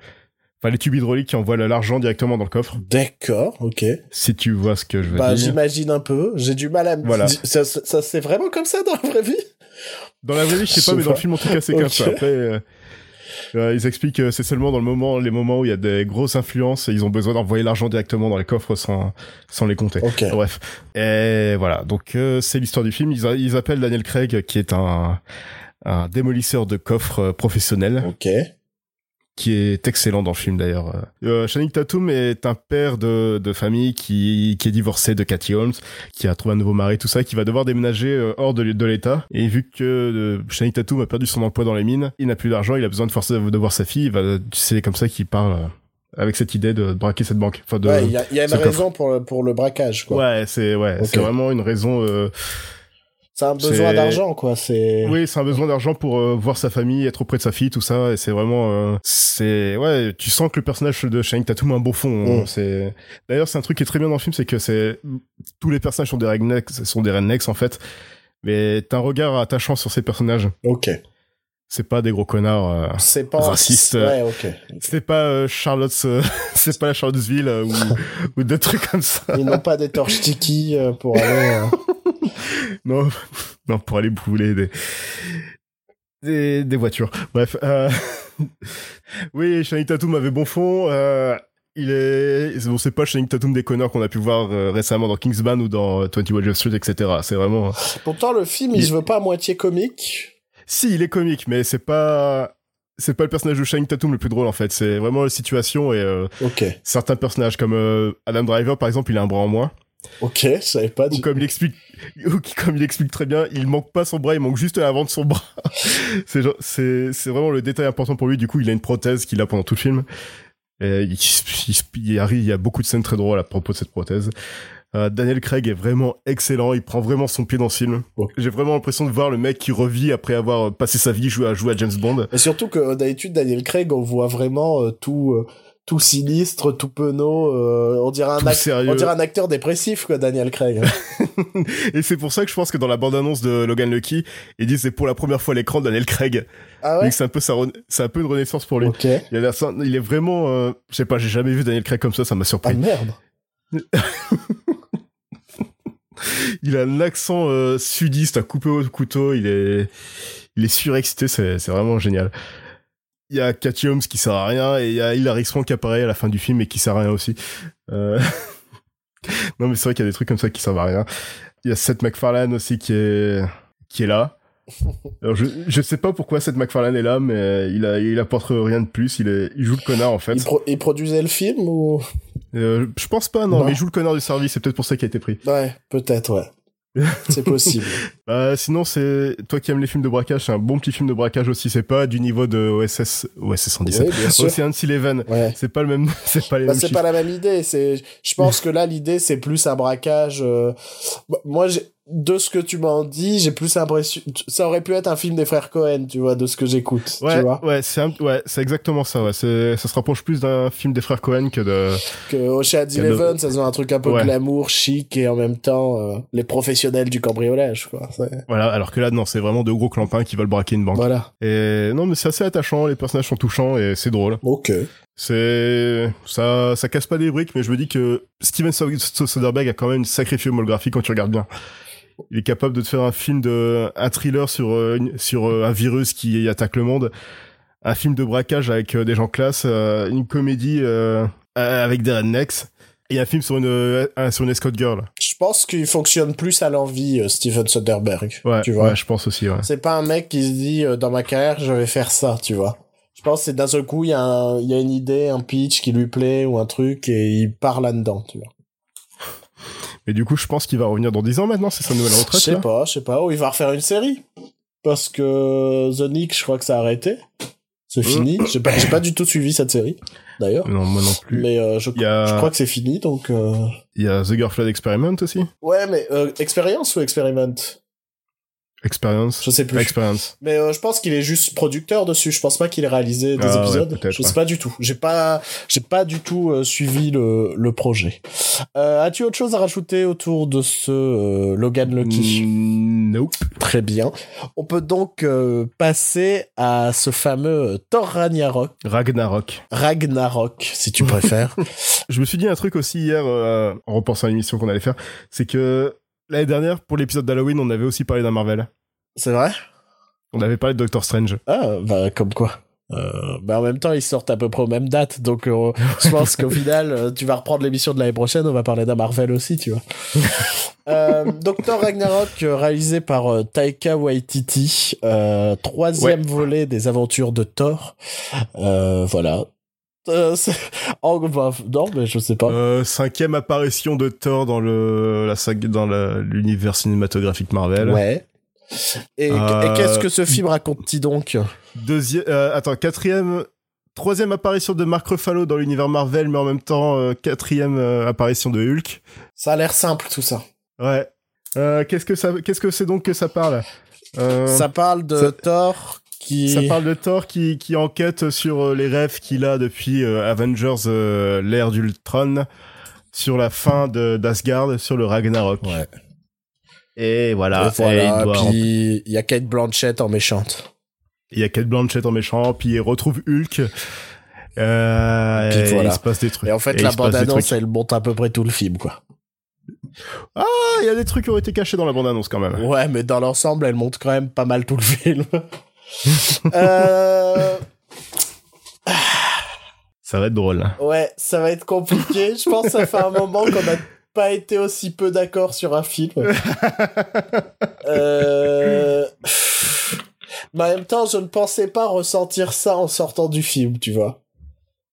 enfin, les tubes hydrauliques qui envoient l'argent directement dans le coffre. D'accord, ok. Si tu vois ce que je veux bah, dire. J'imagine un peu. J'ai du mal à me voilà. Ça, ça, c'est vraiment comme ça dans la vraie vie? Dans la vraie vie, je sais pas, mais dans le film, en tout cas, c'est okay. comme ça. Après, euh, euh, ils expliquent que c'est seulement dans le moment, les moments où il y a des grosses influences et ils ont besoin d'envoyer l'argent directement dans les coffres sans, sans les compter. Okay. Bref. Et voilà. Donc, euh, c'est l'histoire du film. Ils, ils, appellent Daniel Craig, qui est un, un démolisseur de coffres euh, professionnel. Ok qui est excellent dans le film d'ailleurs. Euh, Channing Tatum est un père de, de famille qui, qui est divorcé de Cathy Holmes, qui a trouvé un nouveau mari, tout ça, qui va devoir déménager euh, hors de, de l'État. Et vu que euh, Channing Tatum a perdu son emploi dans les mines, il n'a plus d'argent, il a besoin de forcer de voir sa fille. C'est comme ça qu'il parle euh, avec cette idée de braquer cette banque. Enfin, de, ouais, il y a, y a une raison pour, pour le braquage, quoi. Ouais, c'est ouais, okay. c'est vraiment une raison. Euh, c'est un besoin d'argent, quoi. C'est. Oui, c'est un besoin d'argent pour euh, voir sa famille, être auprès de sa fille, tout ça. Et c'est vraiment, euh, c'est ouais, tu sens que le personnage de Shane Tatum a un beau fond. Mm. C'est d'ailleurs c'est un truc qui est très bien dans le film, c'est que c'est tous les personnages sont des rednecks, sont des rednecks en fait. mais t'as un regard attachant sur ces personnages. Ok. C'est pas des gros connards. euh, C'est pas Raciste. Ouais, ok. C'est pas euh, Charlotte, euh, c'est pas la Charlottesville euh, ou, ou des trucs comme ça. Ils n'ont pas des torches tiki euh, pour aller. euh, Non, non, pour aller brûler des des, des voitures. Bref, euh... oui, Channing Tatum avait bon fond. Euh... Il est, bon, c'est pas Channing Tatum des connards qu'on a pu voir euh, récemment dans Kingsman ou dans euh, 21 Jump Street, etc. C'est vraiment. Pourtant, le film, il Il- se veut pas à moitié comique. Si, il est comique, mais c'est pas. C'est pas le personnage de Channing Tatum le plus drôle en fait. C'est vraiment la situation et euh, certains personnages comme euh, Adam Driver par exemple, il a un bras en moins. Ok, je savais pas. Ou du- comme il explique, ou comme il explique très bien, il manque pas son bras, il manque juste l'avant de son bras. c'est vraiment le détail important pour lui. Du coup, il a une prothèse qu'il a pendant tout le film. Et il, il, il arrive, il y a beaucoup de scènes très drôles à propos de cette prothèse. Euh, Daniel Craig est vraiment excellent. Il prend vraiment son pied dans ce film. J'ai vraiment l'impression de voir le mec qui revit après avoir passé sa vie jouer à jouer à James Bond. Et surtout que d'habitude, Daniel Craig, on voit vraiment euh, tout, euh, tout sinistre, tout penaud. euh, on dirait un. On dirait acteur dépressif, quoi, Daniel Craig. Et c'est pour ça que je pense que dans la bande-annonce de Logan Lucky, il dit c'est pour la première fois à l'écran Daniel Craig. ah ouais c'est un peu c'est un peu une renaissance pour lui. Ok. Il a il est vraiment, euh, je sais pas, j'ai jamais vu Daniel Craig comme ça, ça m'a Ah surpris. merde. Il a un accent euh, sudiste à couper au couteau, il est, il est surexcité, c'est, c'est vraiment génial. Il y a Cathy Holmes qui sert à rien et il y a Hilary Swank qui apparaît à la fin du film et qui sert à rien aussi. Euh, non mais c'est vrai qu'il y a des trucs comme ça qui servent à rien. Il y a Seth MacFarlane aussi qui est, qui est là. Alors je, je sais pas pourquoi Seth MacFarlane est là, mais il a, il apporte rien de plus. Il est, il joue le connard en fait. Il, pro- il produisait le film ou? Euh, je pense pas, non, Non. mais il joue le connard du service, c'est peut-être pour ça qu'il a été pris. Ouais, peut-être, ouais. C'est possible. Euh, sinon, c'est toi qui aimes les films de braquage, c'est un bon petit film de braquage aussi. C'est pas du niveau de OSS, OSS 117, oui. Ocean's Eleven. Ouais. C'est pas le même, c'est pas les Bah, c'est pas la même idée. C'est, je pense que là, l'idée, c'est plus un braquage. euh, bah, Moi, j'ai- de ce que tu m'en dis, j'ai plus l'impression. Ça aurait pu être un film des frères Cohen, tu vois, de ce que j'écoute. Ouais, Tu vois. ouais, c'est un- ouais, c'est exactement ça. Ouais, c'est, ça se rapproche plus d'un film des frères Cohen que de. Que Ocean's Eleven, ça se veut un truc un peu Ouais. glamour, chic et en même temps euh, les professionnels du cambriolage, quoi. Voilà, alors que là, non, c'est vraiment deux gros clampins qui veulent braquer une banque. Voilà. Et non, mais c'est assez attachant. Les personnages sont touchants et c'est drôle. Ok. C'est ça, ça casse pas des briques, mais je me dis que Steven Soderbergh a quand même une sacrée filmographie quand tu regardes bien. Il est capable de te faire un film de, un thriller sur euh, une- sur euh, un virus qui attaque le monde, un film de braquage avec euh, des gens classe, euh, une comédie euh, avec des rednecks et un film sur une un- sur une escort girl. Je pense qu'il fonctionne plus à l'envie, Steven Soderbergh. Ouais, tu vois. ouais, je pense aussi. Ouais. C'est pas un mec qui se dit dans ma carrière je vais faire ça, tu vois. Je pense que c'est d'un seul coup il y, a il y a une idée, un pitch qui lui plaît ou un truc et il part là-dedans, tu vois. Mais du coup, je pense qu'il va revenir dans 10 ans maintenant, c'est sa nouvelle Je retraite. sais là pas, je sais pas. Ou il va refaire une série parce que The Nick, je crois que ça a arrêté. C'est fini. J'ai pas, j'ai pas du tout suivi cette série d'ailleurs. Non, moi non plus. Mais euh, je, Il y a- je crois que c'est fini donc. euh, Il y a The Girlfriend Experiment aussi. Ouais, mais euh, expérience ou experiment? Experience? Je sais plus. Experience. Mais euh, je pense qu'il est juste producteur dessus. Je pense pas qu'il ait réalisé des Ah ouais, épisodes. peut-être, je sais ouais. pas du tout. J'ai pas, j'ai pas du tout euh, suivi le, le projet. Euh, As-tu autre chose à rajouter autour de ce euh, Logan Lucky? Mm, Nope. Très bien. On peut donc euh, passer à ce fameux Thor Ragnarok, Ragnarok. Ragnarok, si tu préfères. Je me suis dit un truc aussi hier, euh, en repensant à l'émission qu'on allait faire, c'est que l'année dernière, pour l'épisode d'Halloween, on avait aussi parlé d'un Marvel. C'est vrai? On avait parlé de Doctor Strange. Ah, bah comme quoi. Euh, bah en même temps, ils sortent à peu près aux mêmes dates, donc euh, je pense qu'au final, euh, tu vas reprendre l'émission de l'année prochaine, on va parler d'un Marvel aussi, tu vois. euh, Doctor Ragnarok, réalisé par Taika Waititi, euh, troisième volet des aventures de Thor. Euh, voilà. Euh, c'est- oh, bah, non, mais je sais pas. Euh, cinquième apparition de Thor dans le la saga, dans l'univers cinématographique Marvel. Ouais. Et, Euh, et qu'est-ce que ce film raconte-t-il donc? Deuxième, euh, attends, quatrième, troisième apparition de Mark Ruffalo dans l'univers Marvel, mais en même temps euh, quatrième apparition de Hulk. Ça a l'air simple tout ça. Ouais. Qu'est-ce que ça, qu'est-ce que c'est donc que ça parle? Ça parle de ça- Thor qui. Ça parle de Thor qui, qui enquête sur euh, les rêves qu'il a depuis euh, Avengers, euh, l'ère d'Ultron, sur la fin de d'Asgard, sur le Ragnarok. Ouais. Et voilà. Et voilà, Et il puis il y a Kate Blanchett en méchante. Il y a Kate Blanchett en méchant, puis il retrouve Hulk. Euh, Puis et voilà. il se passe des trucs. Et en fait, Et la bande-annonce, elle monte à peu près tout le film, quoi. Ah, il y a des trucs qui ont été cachés dans la bande-annonce quand même. Ouais, mais dans l'ensemble, elle monte quand même pas mal tout le film. euh... Ça va être drôle. là. Ouais, ça va être compliqué. Je pense que ça fait un moment qu'on n'a pas été aussi peu d'accord sur un film. Euh... Mais en même temps, je ne pensais pas ressentir ça en sortant du film, tu vois.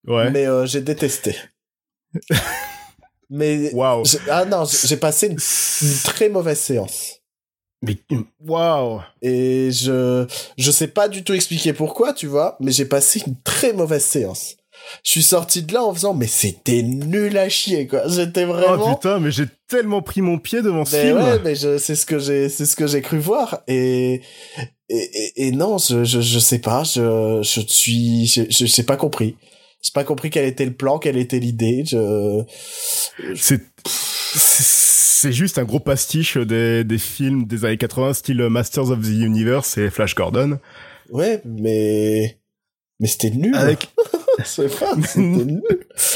Ouais. Mais euh, j'ai détesté. Mais Waouh. ah non, j'ai j'ai passé une, une très mauvaise séance. Mais waouh. Et je je sais pas du tout expliquer pourquoi, tu vois, mais j'ai passé une très mauvaise séance. Je suis sorti de là en faisant mais c'était nul à chier quoi. J'étais Oh vraiment putain, mais j'ai tellement pris mon pied devant ce mais film. ouais, mais je c'est ce que j'ai c'est ce que j'ai cru voir et et, et, et non, je, je je sais pas, je je suis je je j'ai pas compris. J'ai pas compris quel était le plan, quelle était l'idée. Je C'est c'est juste un gros pastiche des, des films des années 80 style Masters of the Universe et Flash Gordon ouais, mais mais c'était nul. avec pas, c'était nul.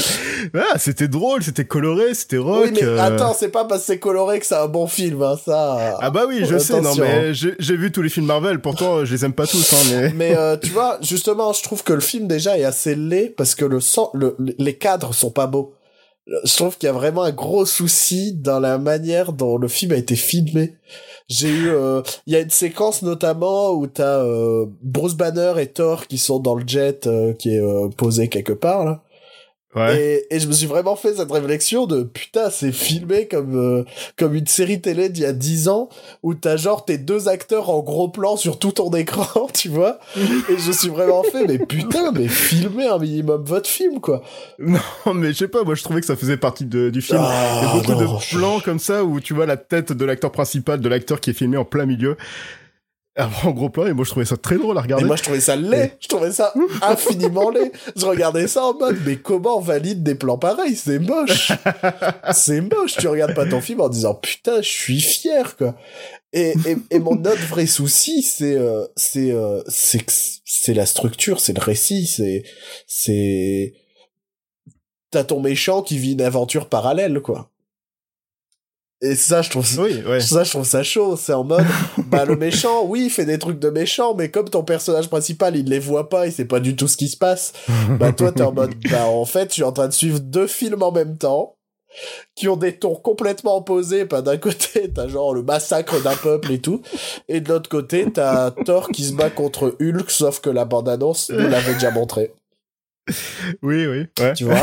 ah, c'était drôle, c'était coloré, c'était rock. Oui, mais euh. attends, c'est pas parce que c'est coloré que c'est un bon film, hein, ça. Ah bah oui, je sais, non mais j'ai j'ai vu tous les films Marvel, pourtant je les aime pas tous, hein, mais Mais euh, tu vois, justement, je trouve que le film déjà est assez laid parce que le sang, le, les cadres sont pas beaux. Je trouve qu'il y a vraiment un gros souci dans la manière dont le film a été filmé. J'ai eu, euh, il y a une séquence notamment où t'as euh, Bruce Banner et Thor qui sont dans le jet euh, qui est euh, posé quelque part là. Ouais. Et, et je me suis vraiment fait cette réflexion de putain, c'est filmé comme euh, comme une série télé d'il y a 10 ans où t'as genre tes deux acteurs en gros plan sur tout ton écran, tu vois. et je suis vraiment fait, mais putain, mais filmez un minimum votre film, quoi. Non, mais je sais pas, moi je trouvais que ça faisait partie de- du film. Il y a Ah, beaucoup non, de je- plans comme ça où tu vois la tête de l'acteur principal, de l'acteur qui est filmé en plein milieu. En gros plan, et moi je trouvais ça très drôle à Et regarder. moi, je trouvais ça laid. Je trouvais ça infiniment laid. Je regardais ça en mode, mais comment on valide des plans pareils? C'est moche. c'est moche. Tu regardes pas ton film en disant, putain, je suis fier, quoi. Et, et, et mon autre vrai souci, c'est, euh, c'est, euh, c'est c'est la structure, c'est le récit, c'est, c'est, t'as ton méchant qui vit une aventure parallèle, quoi. Et ça, je trouve ça, Oui, ouais. ça, je trouve ça chaud. C'est en mode, bah, le méchant, oui, il fait des trucs de méchant, mais comme ton personnage principal, il les voit pas, il sait pas du tout ce qui se passe, bah, toi, t'es en mode, bah, en fait, je suis en train de suivre deux films en même temps, qui ont des tons complètement opposés. Pas d'un côté, t'as genre le massacre d'un peuple et tout, et de l'autre côté, t'as Thor qui se bat contre Hulk, sauf que la bande-annonce nous l'avait déjà montré Oui, oui, ouais. tu vois?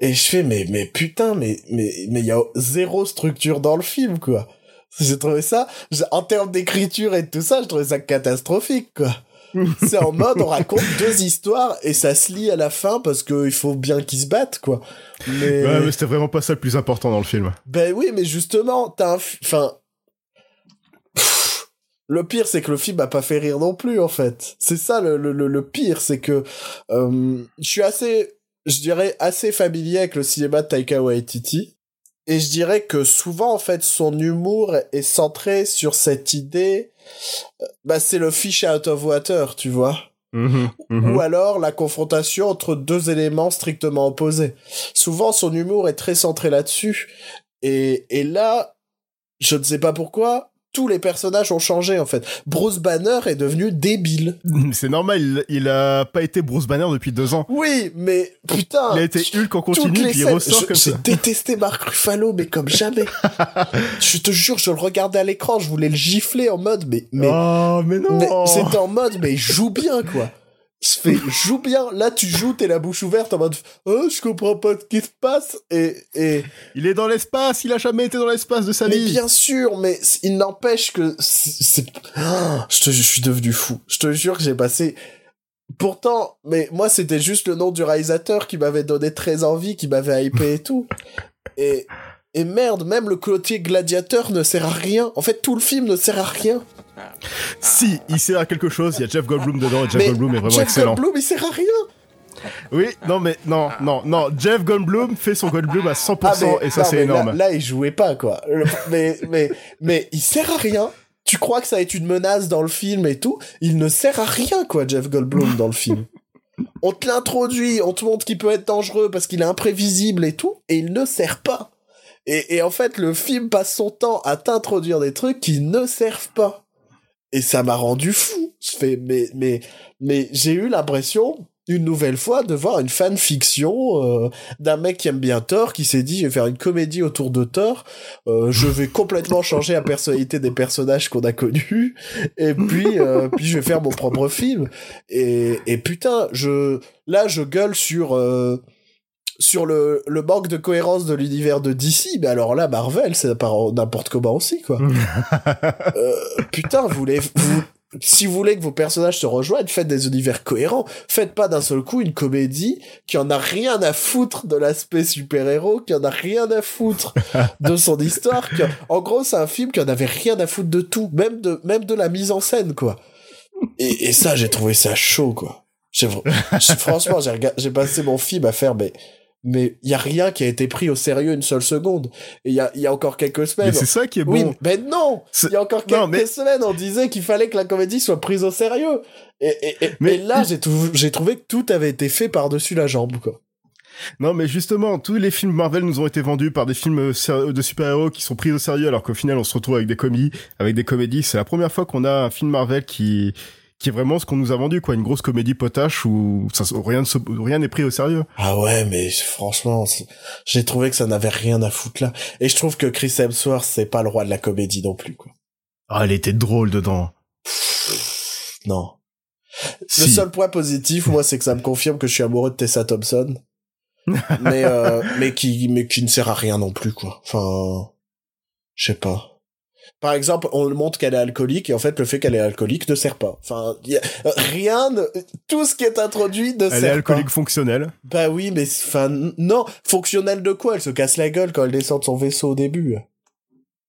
Et je fais, mais, mais putain, mais, mais, mais il y a zéro structure dans le film, quoi. J'ai trouvé ça, en termes d'écriture et de tout ça, je trouvais ça catastrophique, quoi. C'est en mode, on raconte deux histoires et ça se lie à la fin parce qu'il faut bien qu'ils se battent, quoi. Mais, Ouais, mais c'était vraiment pas ça le plus important dans le film. ben oui, mais justement, t'as un, fi- enfin, le pire, c'est que le film m'a pas fait rire non plus, en fait. C'est ça le, le, le, le pire, c'est que euh, je suis assez, je dirais, assez familier avec le cinéma de Taika Waititi. Et je dirais que souvent, en fait, son humour est centré sur cette idée, euh, bah, c'est le fish out of water, tu vois Mhm, mhm. ou alors la confrontation entre deux éléments strictement opposés. Souvent, son humour est très centré là-dessus. Et, et là, je ne sais pas pourquoi, tous les personnages ont changé, en fait. Bruce Banner est devenu débile. C'est normal, il, il a pas été Bruce Banner depuis deux ans. Oui, mais putain Il a été Hulk en continu, puis il ressort je- comme J'ai ça. détesté Mark Ruffalo, mais comme jamais. je te jure, je le regardais à l'écran, je voulais le gifler en mode, mais, mais, oh, mais non Mais c'était en mode, mais il joue bien, quoi. Se fait, joue bien. Là, tu joues, t'es la bouche ouverte en mode, oh, je comprends pas ce qui se passe. Et, et, Il est dans l'espace, il a jamais été dans l'espace de sa mais vie. bien sûr, mais il n'empêche que c'est, Ah, je te, je suis devenu fou. Je te jure que j'ai passé, pourtant, mais moi, c'était juste le nom du réalisateur qui m'avait donné très envie, qui m'avait hypé et tout. Et, et merde, même le côté gladiateur ne sert à rien. En fait, tout le film ne sert à rien. Si, il sert à quelque chose, il y a Jeff Goldblum dedans, et Jeff Mais Goldblum est vraiment Jeff excellent. Goldblum, il sert à rien. Oui, non mais non, non, non. Jeff Goldblum fait son Goldblum à 100% Ah, mais- et ça c'est énorme. Là, là, il jouait pas, quoi. Le- mais, mais, mais il sert à rien. Tu crois que ça va être une menace dans le film et tout? Il ne sert à rien, quoi, Jeff Goldblum dans le film. On te l'introduit, on te montre qu'il peut être dangereux parce qu'il est imprévisible et tout, et il ne sert pas. Et, et en fait, le film passe son temps à t'introduire des trucs qui ne servent pas. Et ça m'a rendu fou. Mais, mais, mais j'ai eu l'impression, une nouvelle fois, de voir une fanfiction euh, d'un mec qui aime bien Thor, qui s'est dit, je vais faire une comédie autour de Thor, euh, je vais complètement changer la personnalité des personnages qu'on a connus, et puis, euh, puis je vais faire mon propre film. Et, et putain, je, là, je gueule sur, euh, sur le, le manque de cohérence de l'univers de DC, mais alors là, Marvel, c'est n'importe comment aussi, quoi. Euh, putain, vous voulez, vous, si vous voulez que vos personnages se rejoignent, faites des univers cohérents. Faites pas d'un seul coup une comédie qui en a rien à foutre de l'aspect super-héros, qui en a rien à foutre de son histoire. qui- en gros, c'est un film qui en avait rien à foutre de tout, même de, même de la mise en scène, quoi. Et, et ça, j'ai trouvé ça chaud, quoi. J'ai, franchement, j'ai, j'ai passé mon film à faire, mais, mais il y a rien qui a été pris au sérieux une seule seconde. Et il y a, y a encore quelques semaines. Mais c'est ça qui est bon. Oui, mais non Il y a encore quelques Non, mais- semaines, on disait qu'il fallait que la comédie soit prise au sérieux. Et, et, et, Mais- et là, j'ai, j'ai trouvé que tout avait été fait par-dessus la jambe, quoi. Non, mais justement, tous les films Marvel nous ont été vendus par des films euh, ser- de super-héros qui sont pris au sérieux, alors qu'au final, on se retrouve avec des comédies. Avec des comédies, c'est la première fois qu'on a un film Marvel qui qui est vraiment ce qu'on nous a vendu, quoi, une grosse comédie potache où ça, rien n'est pris au sérieux. Ah ouais, mais franchement, j'ai trouvé que ça n'avait rien à foutre là. Et je trouve que Chris Hemsworth, c'est pas le roi de la comédie non plus, quoi. Ah, elle était drôle dedans. Non. Le seul point positif, moi, c'est que ça me confirme que je suis amoureux de Tessa Thompson. mais, euh, mais qui, mais qui ne sert à rien non plus, quoi. Enfin, je sais pas. Par exemple, on le montre qu'elle est alcoolique et en fait, le fait qu'elle est alcoolique ne sert pas. Enfin, y a- rien, ne- tout ce qui est introduit ne Elle est sert alcoolique pas. fonctionnelle. Bah oui, mais enfin, non. Fonctionnel de quoi? Elle se casse la gueule quand elle descend de son vaisseau au début.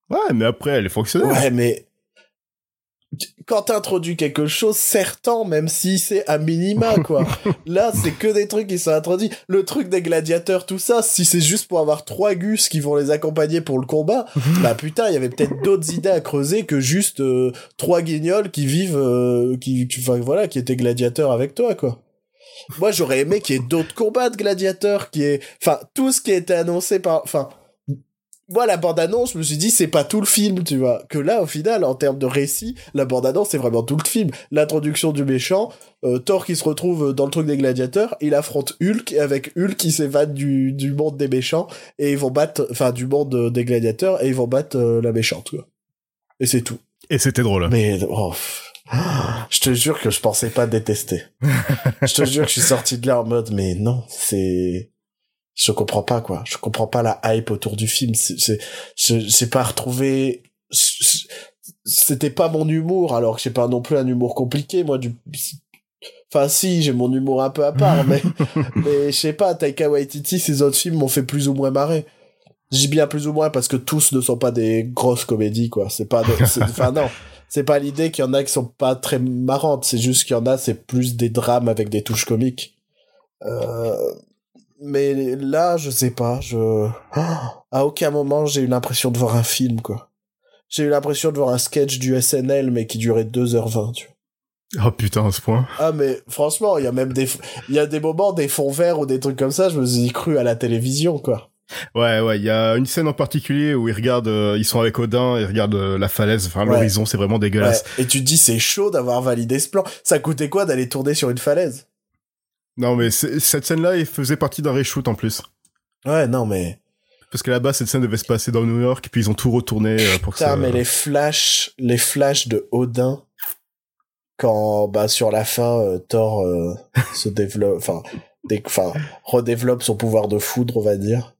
Ouais, mais après, elle est fonctionnelle. Ouais, mais quand t'introduis quelque chose, certain, même si c'est à minima, quoi. Là, c'est que des trucs qui sont introduits. Le truc des gladiateurs, tout ça, si c'est juste pour avoir trois gus qui vont les accompagner pour le combat, bah putain, il y avait peut-être d'autres idées à creuser que juste euh, trois guignols qui vivent, euh, qui, qui- enfin voilà, qui étaient gladiateurs avec toi, quoi. Moi, j'aurais aimé qu'il y ait d'autres combats de gladiateurs, qui est, enfin, tout ce qui a été annoncé par, enfin, moi, la bande-annonce, je me suis dit, c'est pas tout le film, tu vois. Que là, au final, en termes de récit, la bande-annonce, c'est vraiment tout le film. L'introduction du méchant, euh, Thor qui se retrouve dans le truc des gladiateurs, il affronte Hulk, et avec Hulk, il s'évade du, du monde des méchants, et ils vont battre, enfin, du monde euh, des gladiateurs, et ils vont battre euh, la méchante, quoi. Et c'est tout. Et c'était drôle. Mais, oh, je te jure que je pensais pas détester. je te jure que je suis sorti de là en mode, mais non, c'est, je comprends pas, quoi. Je comprends pas la hype autour du film. C'est, j'ai pas retrouvé, c'était pas mon humour, alors que j'ai pas non plus un humour compliqué, moi, du, enfin, si, j'ai mon humour un peu à part, mais, mais je sais pas, Taika Waititi, ses autres films m'ont fait plus ou moins marrer. J'ai bien plus ou moins parce que tous ne sont pas des grosses comédies, quoi. C'est pas, enfin, non. C'est pas l'idée qu'il y en a qui sont pas très marrantes, c'est juste qu'il y en a, c'est plus des drames avec des touches comiques. Euh, mais là, je sais pas, je, à aucun moment j'ai eu l'impression de voir un film, quoi. J'ai eu l'impression de voir un sketch du SNL, mais qui durait 2h20, tu vois. Oh putain, à ce point. Ah, mais franchement, il y a même des, il y a des moments, des fonds verts ou des trucs comme ça, je me suis cru à la télévision, quoi. Ouais, ouais, il y a une scène en particulier où ils regardent, euh, ils sont avec Odin, ils regardent euh, la falaise, enfin Ouais. l'horizon, c'est vraiment dégueulasse. Ouais. Et tu te dis, c'est chaud d'avoir validé ce plan. Ça coûtait quoi d'aller tourner sur une falaise? Non, mais cette scène-là, elle faisait partie d'un reshoot en plus. Ouais, non, mais. Parce qu'à la base, cette scène devait se passer dans New York, puis ils ont tout retourné euh, pour que ça... mais les flashs, les flashs de Odin, quand, bah, sur la fin, euh, Thor euh, se développe, enfin, dé- enfin, redéveloppe son pouvoir de foudre, on va dire.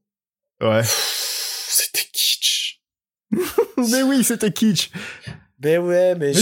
Ouais. C'était kitsch. mais oui, c'était kitsch. Mais ouais, mais,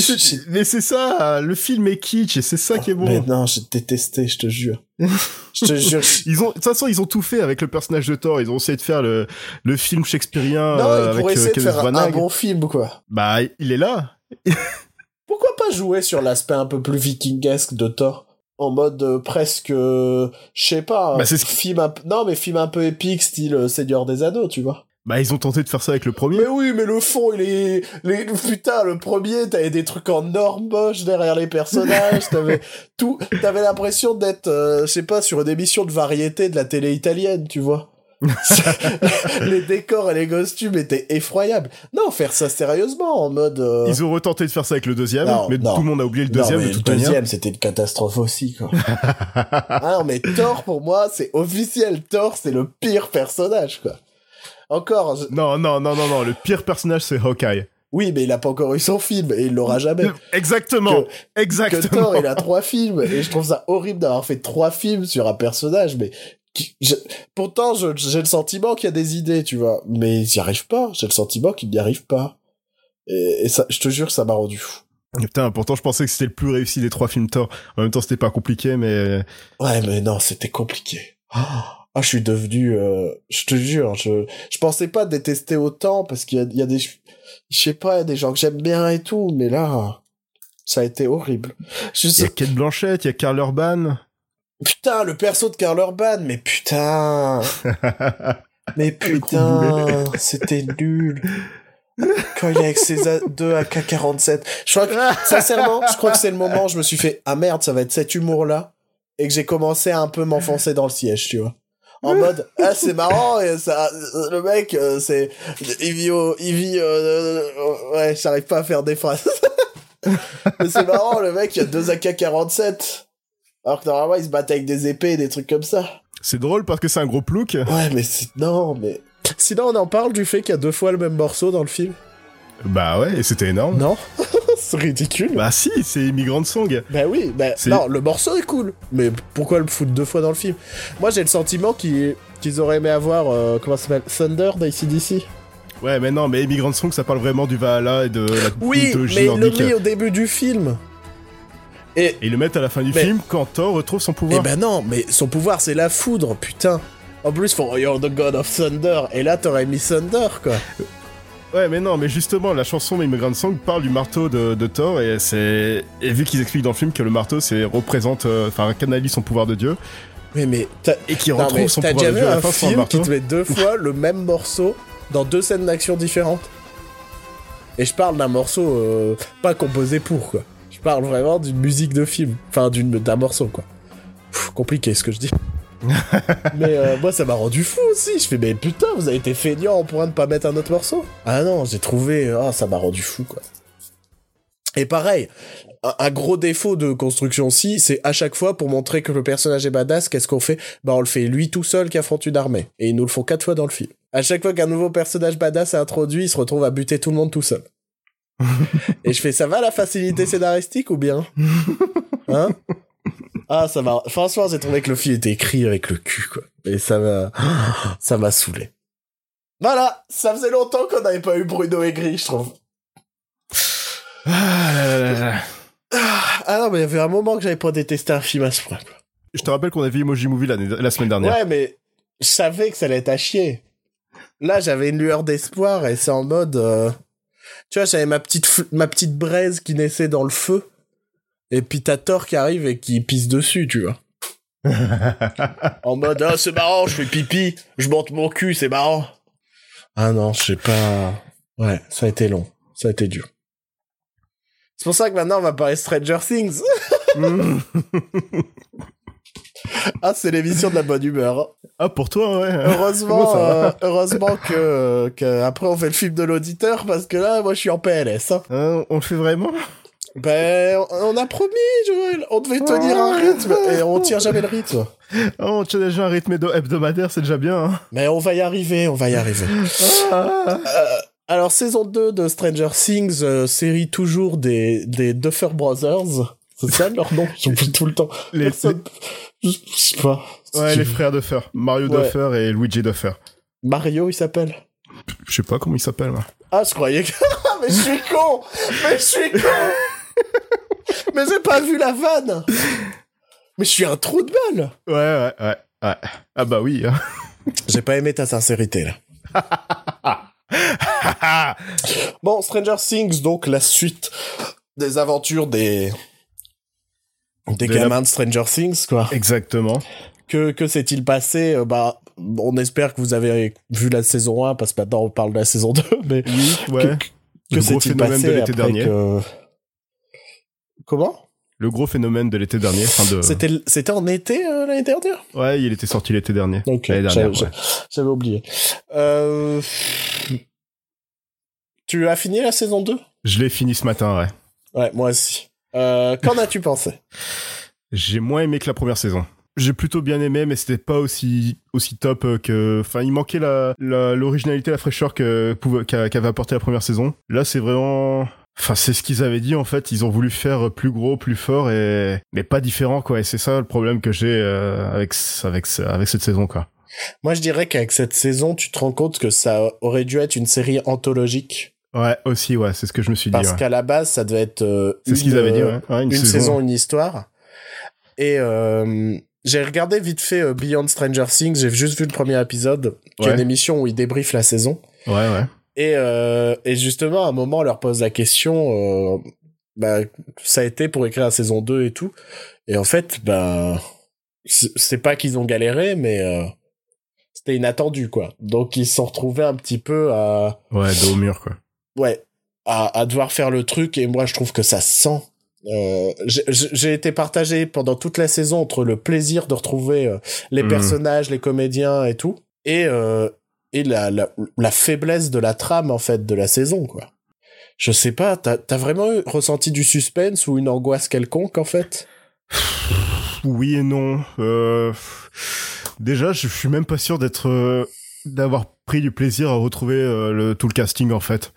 Mais c'est ça, le film est kitsch et c'est ça qui est bon. mais non, j'ai détesté, je te jure. je te jure. Ils ont, de toute façon, ils ont tout fait avec le personnage de Thor. Ils ont essayé de faire le, le film shakespearien Non, euh, avec euh, essayer de Kenneth faire un, bon film, quoi. Bah, il est là. Pourquoi pas jouer sur l'aspect un peu plus vikingesque de Thor? En mode euh, presque, euh, je sais pas, Bah, c'est ce film un non mais film un peu épique, style euh, Seigneur des Anneaux, tu vois. Bah, ils ont tenté de faire ça avec le premier. Mais oui, mais le fond, il est, les, putain, le premier, t'avais des trucs en or moche derrière les personnages, t'avais tout, t'avais l'impression d'être, euh, je sais pas, sur une émission de variété de la télé italienne, tu vois. les décors et les costumes étaient effroyables. Non, faire ça sérieusement, en mode. euh, Ils ont retenté de faire ça avec le deuxième, Non, mais non. tout le monde a oublié le non, deuxième mais de le toute deuxième, c'était une catastrophe aussi, quoi. ah non, mais Thor, pour moi, c'est officiel. Thor, c'est le pire personnage, quoi. Encore, Non, non, non, non, non, le pire personnage c'est Hawkeye. oui, mais il a pas encore eu son film et il l'aura jamais. Exactement, Que exactement. Thor, il a trois films et je trouve ça horrible d'avoir fait trois films sur un personnage, mais qui- je- pourtant, j'ai le sentiment qu'il y a des idées, tu vois, mais il n'y arrive pas. J'ai le sentiment qu'il n'y arrive pas. Et, et ça, je te jure, ça m'a rendu fou. Putain, pourtant je pensais que c'était le plus réussi des trois films Thor. En même temps, c'était pas compliqué, mais Ouais, mais non, c'était compliqué. Ah, je suis devenu, euh, je te jure, je, je pensais pas détester autant parce qu'il y a, il y a des, je sais pas, il y a des gens que j'aime bien et tout, mais là, ça a été horrible. Je il y a Kate Blanchett, il y a Karl Urban. putain, le perso de Karl Urban, mais putain, mais putain, c'était nul. Quand il est avec ses deux AK-47. Je crois que, sincèrement, je crois que c'est le moment où je me suis fait, ah merde, ça va être cet humour-là. Et que j'ai commencé à un peu m'enfoncer dans le siège, tu vois. En mode, ah, c'est marrant, et ça, le mec, euh, c'est, il vit au, il vit, euh, euh, ouais, j'arrive pas à faire des phrases. Mais c'est marrant, le mec, il a deux AK-47. Alors que normalement, il se battent avec des épées et des trucs comme ça. C'est drôle parce que c'est un gros plouc. Ouais, mais c'est, non, mais. Sinon, on en parle du fait qu'il y a deux fois le même morceau dans le film. Bah ouais, et c'était énorme. Non? c'est ridicule. Bah si, c'est Immigrant Song. Bah oui, bah non, le morceau est cool, mais pourquoi le foutre deux fois dans le film? Moi j'ai le sentiment qu'ils qu'ils auraient aimé avoir, euh, comment ça s'appelle? Thunder d'ACDC Ouais, mais non, mais Immigrant Song, ça parle vraiment du Valhalla et de la Oui, mythologie mais ils le nordique. mis au début du film. Et, Et ils le mettent à la fin du Mais- film quand Thor retrouve son eh pouvoir. ben non, mais son pouvoir c'est la foudre, putain. En plus, for You're the God of Thunder, et là t'aurais mis Thunder quoi. Ouais, mais non, mais justement, la chanson Immigrant Song parle du marteau de, de Thor et c'est et vu qu'ils expliquent dans le film que le marteau c'est représente, euh, enfin canalise son pouvoir de Dieu Mais mais t'as et non, mais retrouve son pouvoir déjà de vu Dieu à la un sans film qui te met deux fois le même morceau dans deux scènes d'action différentes? Et je parle d'un morceau euh, pas composé pour quoi. Je parle vraiment d'une musique de film, enfin d'une d'un morceau quoi. Pff, compliqué ce que je dis. mais euh, moi ça m'a rendu fou aussi. Je fais mais putain vous avez été feignant au point de pas mettre un autre morceau. Ah non j'ai trouvé ah ça m'a rendu fou quoi. Et pareil, un, un gros défaut de construction aussi, c'est à chaque fois pour montrer que le personnage est badass, qu'est-ce qu'on fait? Bah on le fait lui tout seul qui affronte une armée. Et ils nous le font quatre fois dans le film. À chaque fois qu'un nouveau personnage badass est introduit, il se retrouve à buter tout le monde tout seul. Et je fais ça va la facilité scénaristique ou bien? Hein? Ah ça m'a franchement j'ai trouvé que le film était écrit avec le cul quoi. Et ça m'a ça m'a saoulé. Voilà, ça faisait longtemps qu'on n'avait pas eu Bruno aigri, je trouve. Ah, là, là, là, là. Ah non, mais il y avait un moment que j'avais pas détesté un film à ce point. quoi. Je te rappelle qu'on a vu Emoji Movie la, la semaine dernière. Ouais, mais je savais que ça allait être à chier. Là, j'avais une lueur d'espoir et c'est en mode. euh, Tu vois, j'avais ma petite, ma petite braise qui naissait dans le feu. Et puis t'as Thor qui arrive et qui pisse dessus, tu vois. En mode, ah, c'est marrant, je fais pipi, je monte mon cul, c'est marrant. Ah non, je sais pas. Ouais, ça a été long. Ça a été dur. C'est pour ça que maintenant on va parler Stranger Things. Mm. Ah, c'est l'émission de la bonne humeur. ah, pour toi, ouais. Heureusement, Moi, euh, heureusement que, que après on fait le film de l'auditeur parce que là, moi, je suis en PLS. hein. Hein, on le fait vraiment? Ben, on a promis, Joël, on devait tenir un rythme et on tient jamais le rythme. Oh, On tient déjà un rythme hebdo- hebdomadaire, c'est déjà bien. hein. Mais on va y arriver, on va y arriver. Ah. Alors, saison 2 de Stranger Things, euh, série toujours des, des Duffer Brothers. C'est ça leur nom? J'oublie tout le temps. Les- Personne... Je je sais pas. Ouais, les frères Duffer. Mario Ouais. Duffer et Luigi Duffer. Mario, il s'appelle? Je sais pas comment il s'appelle. Ah, je croyais que... mais je suis con Mais je suis con Mais j'ai pas vu la vanne Mais je suis un trou de balle Ouais, ouais, ouais. ouais. Ah bah oui. hein. J'ai pas aimé ta sincérité, là. Bon, Stranger Things, donc la suite des aventures des... Des de la- gamins de Stranger Things, quoi. Exactement. Que, que s'est-il passé? Euh, Bah, on espère que vous avez vu la saison 1, parce que maintenant on parle de la saison 2, mais Oui, ouais. que s'est-il passé de l'été après dernier. que- Comment? Le gros phénomène de l'été dernier. De... C'était c'était en été euh, l'année dernière? Ouais, il était sorti l'été dernier. Ok, L'année dernière, j'avais- ouais. oublié. Euh... Tu as fini la saison 2 Je l'ai fini ce matin, ouais. Ouais, moi aussi. Euh, Qu'en as-tu pensé? J'ai moins aimé que la première saison. J'ai plutôt bien aimé, mais c'était pas aussi aussi top euh, que. Enfin, il manquait la l'originalité, la, fraîcheur que qu'avait apporté la première saison. Là, c'est vraiment. Enfin, c'est ce qu'ils avaient dit en fait. Ils ont voulu faire plus gros, plus fort et mais pas différent quoi. Et c'est ça le problème que j'ai euh, avec avec avec cette saison quoi. Moi, je dirais qu'avec cette saison, tu te rends compte que ça aurait dû être une série anthologique. Ouais, aussi ouais, c'est ce que je me suis dit. Parce ouais. qu'à la base, ça devait être euh, C'est ce qu'ils une, avaient dit. euh, Ouais. Ouais, une saison, une histoire. Et euh, j'ai regardé vite fait euh, Beyond Stranger Things. J'ai juste vu le premier épisode, qui est une émission où ils débriefent la saison. Ouais, ouais. Et, euh, et justement, à un moment, on leur pose la question, euh, bah, ça a été pour écrire la saison 2 et tout. Et en fait, bah, c'est pas qu'ils ont galéré, mais euh, c'était inattendu, quoi. Donc, ils se sont retrouvés un petit peu à, Ouais, dos au mur quoi. ouais, à, à devoir faire le truc. Et moi, je trouve que ça se sent. Euh, j'ai- été partagé pendant toute la saison entre le plaisir de retrouver euh, les Mhm. personnages, les comédiens et tout, et euh, et la, la la faiblesse de la trame en fait de la saison quoi. Je sais pas, t'as as vraiment ressenti du suspense ou une angoisse quelconque en fait? Oui et non. Euh, déjà, je suis même pas sûr d'être euh, d'avoir pris du plaisir à retrouver euh, le, tout le casting en fait.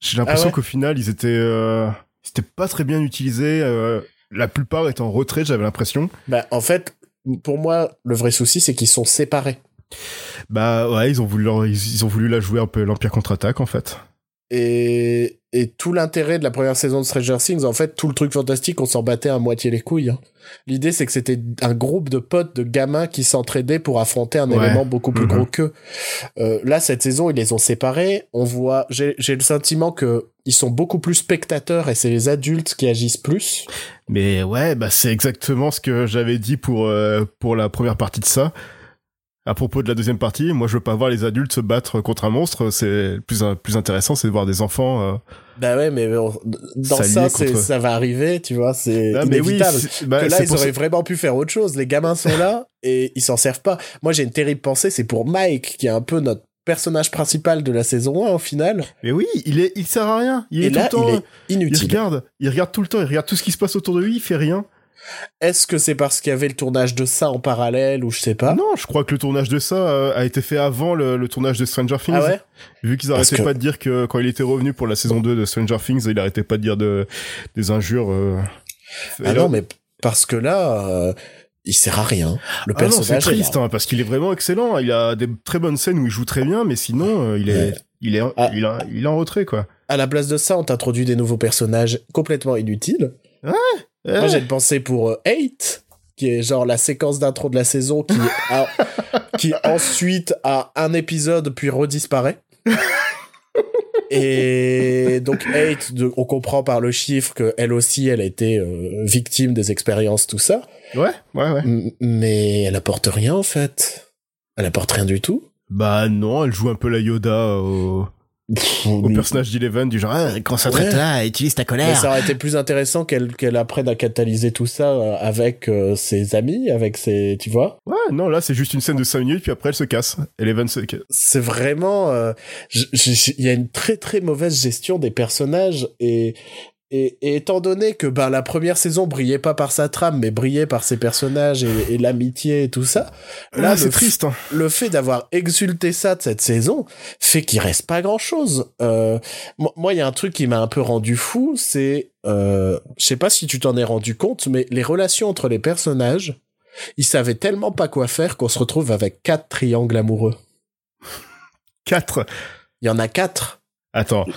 J'ai l'impression Ah ouais? qu'au final, ils étaient euh, ils étaient pas très bien utilisés. euh, la plupart étaient en retrait, j'avais l'impression. Bah en fait, pour moi, le vrai souci c'est qu'ils sont séparés. Bah ouais, ils ont voulu leur- ils, ils ont voulu la jouer un peu l'Empire contre-attaque en fait. Et, et tout l'intérêt de la première saison de Stranger Things, en fait, tout le truc fantastique, on s'en battait à moitié les couilles. hein. L'idée, c'est que c'était un groupe de potes, de gamins qui s'entraidaient pour affronter un Ouais. élément beaucoup plus Mhm. gros qu'eux. Euh, là, cette saison, ils les ont séparés. On voit, j'ai j'ai le sentiment que ils sont beaucoup plus spectateurs et c'est les adultes qui agissent plus. Mais ouais, bah c'est exactement ce que j'avais dit pour euh, pour la première partie de ça. À propos de la deuxième partie, moi je veux pas voir les adultes se battre contre un monstre. C'est plus plus intéressant, c'est de voir des enfants. euh, Bah ouais, mais on- dans ça, contre- ça va arriver, tu vois, c'est Ah, oui, inévitable. c'est- bah, que là, ils auraient ça- vraiment pu faire autre chose. Les gamins sont là et ils s'en servent pas. Moi, j'ai une terrible pensée, c'est pour Mike, qui est un peu notre personnage principal de la saison 1 au final. Mais oui, il est, il sert à rien. Il et est là, tout le temps. il est Il, inutile. regarde, il regarde tout le temps. Il regarde tout ce qui se passe autour de lui. Il fait rien. Est-ce que c'est parce qu'il y avait le tournage de ça en parallèle ou je sais pas? Non, je crois que le tournage de ça euh, a été fait avant le, le tournage de Stranger Things. Ah ouais? Vu qu'ils arrêtaient que- pas de dire que quand il était revenu pour la saison 2 de Stranger Things, il arrêtait pas de dire de, des injures. euh. Ah là- non, mais parce que là, euh, il sert à rien. Le Ah c'est personnage est triste, hein, parce qu'il est vraiment excellent. Il a des très bonnes scènes où il joue très bien, mais sinon, il est, Ouais. il est, Ah. il, a- il est en retrait, quoi. À la place de ça, on t'introduit des nouveaux personnages complètement inutiles. Moi, j'ai une pensée pour euh, Eight, qui est genre la séquence d'intro de la saison qui, a- qui ensuite a un épisode puis redisparaît. Et donc Eight, de- on comprend par le chiffre que elle aussi, elle a été euh, victime des expériences, tout ça. ouais, ouais, ouais. M- mais elle apporte rien en fait. Elle apporte rien du tout. Bah non, elle joue un peu la Yoda au, au Mais- personnage d'Eleven, du genre, ah, concentre-toi, utilise ta Mais colère. ça aurait été plus intéressant qu'elle qu'elle apprenne à catalyser tout ça euh, avec euh, ses amis, avec ses, tu vois. Ouais, non, là, c'est juste une scène de 5 minutes, puis après, elle se casse. Eleven se casse. c'est vraiment euh, il y a une très très mauvaise gestion des personnages et et, et étant donné que ben la première saison brillait pas par sa trame mais brillait par ses personnages et, et l'amitié et tout ça là le, c'est triste, hein. le fait d'avoir exulté ça de cette saison fait qu'il reste pas grand chose euh, moi il y a un truc qui m'a un peu rendu fou c'est euh, je sais pas si tu t'en es rendu compte mais les relations entre les personnages ils savaient tellement pas quoi faire qu'on se retrouve avec quatre triangles amoureux 4. il y en a quatre Attends. Euh,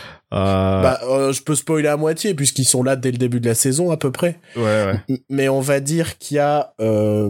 Bah, euh, je peux spoiler à moitié puisqu'ils sont là dès le début de la saison à peu près. ouais, ouais. Mais on va dire qu'il y a euh,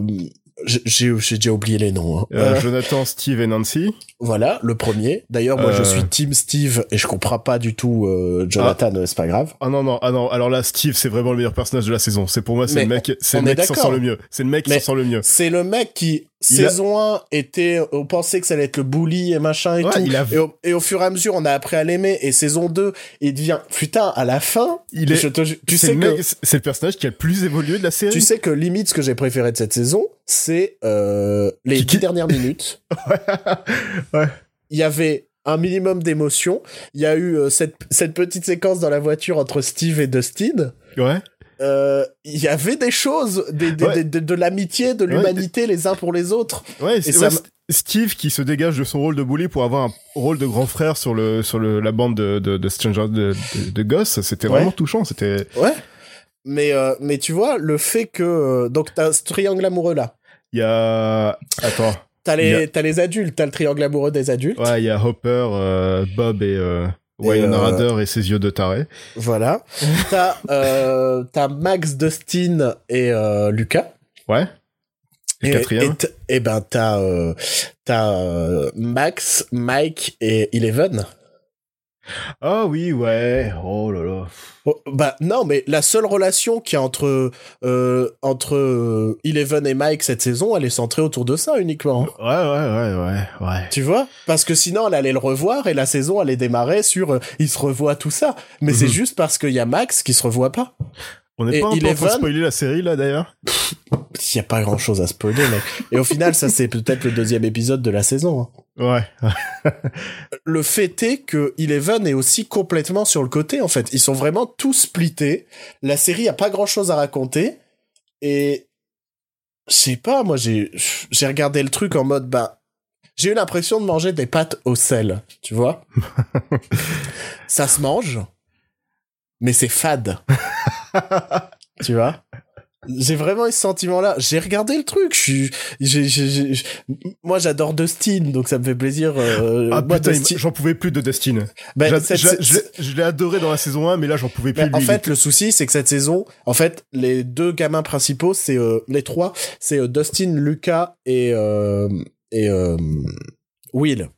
j'ai j'ai déjà oublié les noms. Hein. Euh, Jonathan, Steve et Nancy. Voilà, le premier. D'ailleurs, moi, je Euh. suis Team Steve et je comprends pas du tout euh, Jonathan, mais c'est pas grave. Ah non non ah non alors là Steve c'est vraiment le meilleur personnage de la saison c'est pour moi c'est le mec c'est le mec qui s'en sort le mieux c'est le mec qui s'en sort le mieux C'est le mec qui, Il a- saison 1, était, on pensait que ça allait être le bully et machin et Ouais, tout. il a- Et, au, et au fur et à mesure, on a appris à l'aimer. Et saison 2, il devient, putain, à la fin, il est je te ju- tu c'est sais le que, c'est le personnage qui a le plus évolué de la série tu sais que limite ce que j'ai préféré de cette saison, c'est, euh, les Qui- dix qui- dernières minutes. Ouais. Il y avait un minimum d'émotion. Il y a eu euh, cette, cette petite séquence dans la voiture entre Steve et Dustin. ouais Euh, Il y avait des choses, des, des- Ouais. des- de, de l'amitié, de Ouais. l'humanité les uns pour les autres. ouais, Et ça Steve qui se dégage de son rôle de bully pour avoir un rôle de grand frère sur le sur le la bande de de, de Stranger de, de, de Goss c'était vraiment touchant c'était Ouais. Mais, euh, mais tu vois, le fait que... donc, t'as ce triangle amoureux là. Il y a attends T'as les, a- les adultes, t'as le triangle amoureux des adultes. ouais il y a Hopper euh, Bob et euh, Winona euh, Ryder et ses yeux de taré Voilà. t'as, t'as Max, Dustin et Lucas. ouais et, quatrième Et, et ben, t'as, Max, Mike et Eleven. Ah oui ouais oh là là Oh, bah non, mais la seule relation qu'il y a entre euh, entre euh, Eleven et Mike cette saison, elle est centrée autour de ça uniquement. ouais ouais ouais ouais ouais Tu vois? Parce que sinon, elle allait le revoir et la saison allait démarrer sur euh, il se revoit tout ça. Mais c'est Mhm. juste parce qu'il y a Max qui se revoit pas. On n'est pas un peu en train de spoiler la série là d'ailleurs Il y a pas grand chose à spoiler, mec. Et au final, ça c'est peut-être le deuxième épisode de la saison. hein. Ouais. Le fait est que Eleven est aussi complètement sur le côté, en fait. Ils sont vraiment tous splittés. La série a pas grand chose à raconter. Et, je sais pas, moi j'ai, j'ai regardé le truc en mode, bah, j'ai eu l'impression de manger des pâtes au sel, tu vois. ça se mange, mais c'est fade. tu vois? J'ai vraiment eu ce sentiment-là. J'ai regardé le truc. Je suis, j'ai, j'ai- j'ai- j'- moi j'adore Dustin, donc ça me fait plaisir. euh, Ah moi, putain, il- Dustin- j'en pouvais plus de Destine. ben, cette- je l'ai- adoré dans la saison 1, mais là j'en pouvais plus. Ben, en lui. fait, le souci, c'est que cette saison, en fait, les deux gamins principaux, c'est euh, les trois, c'est euh, Dustin, Lucas et et Will.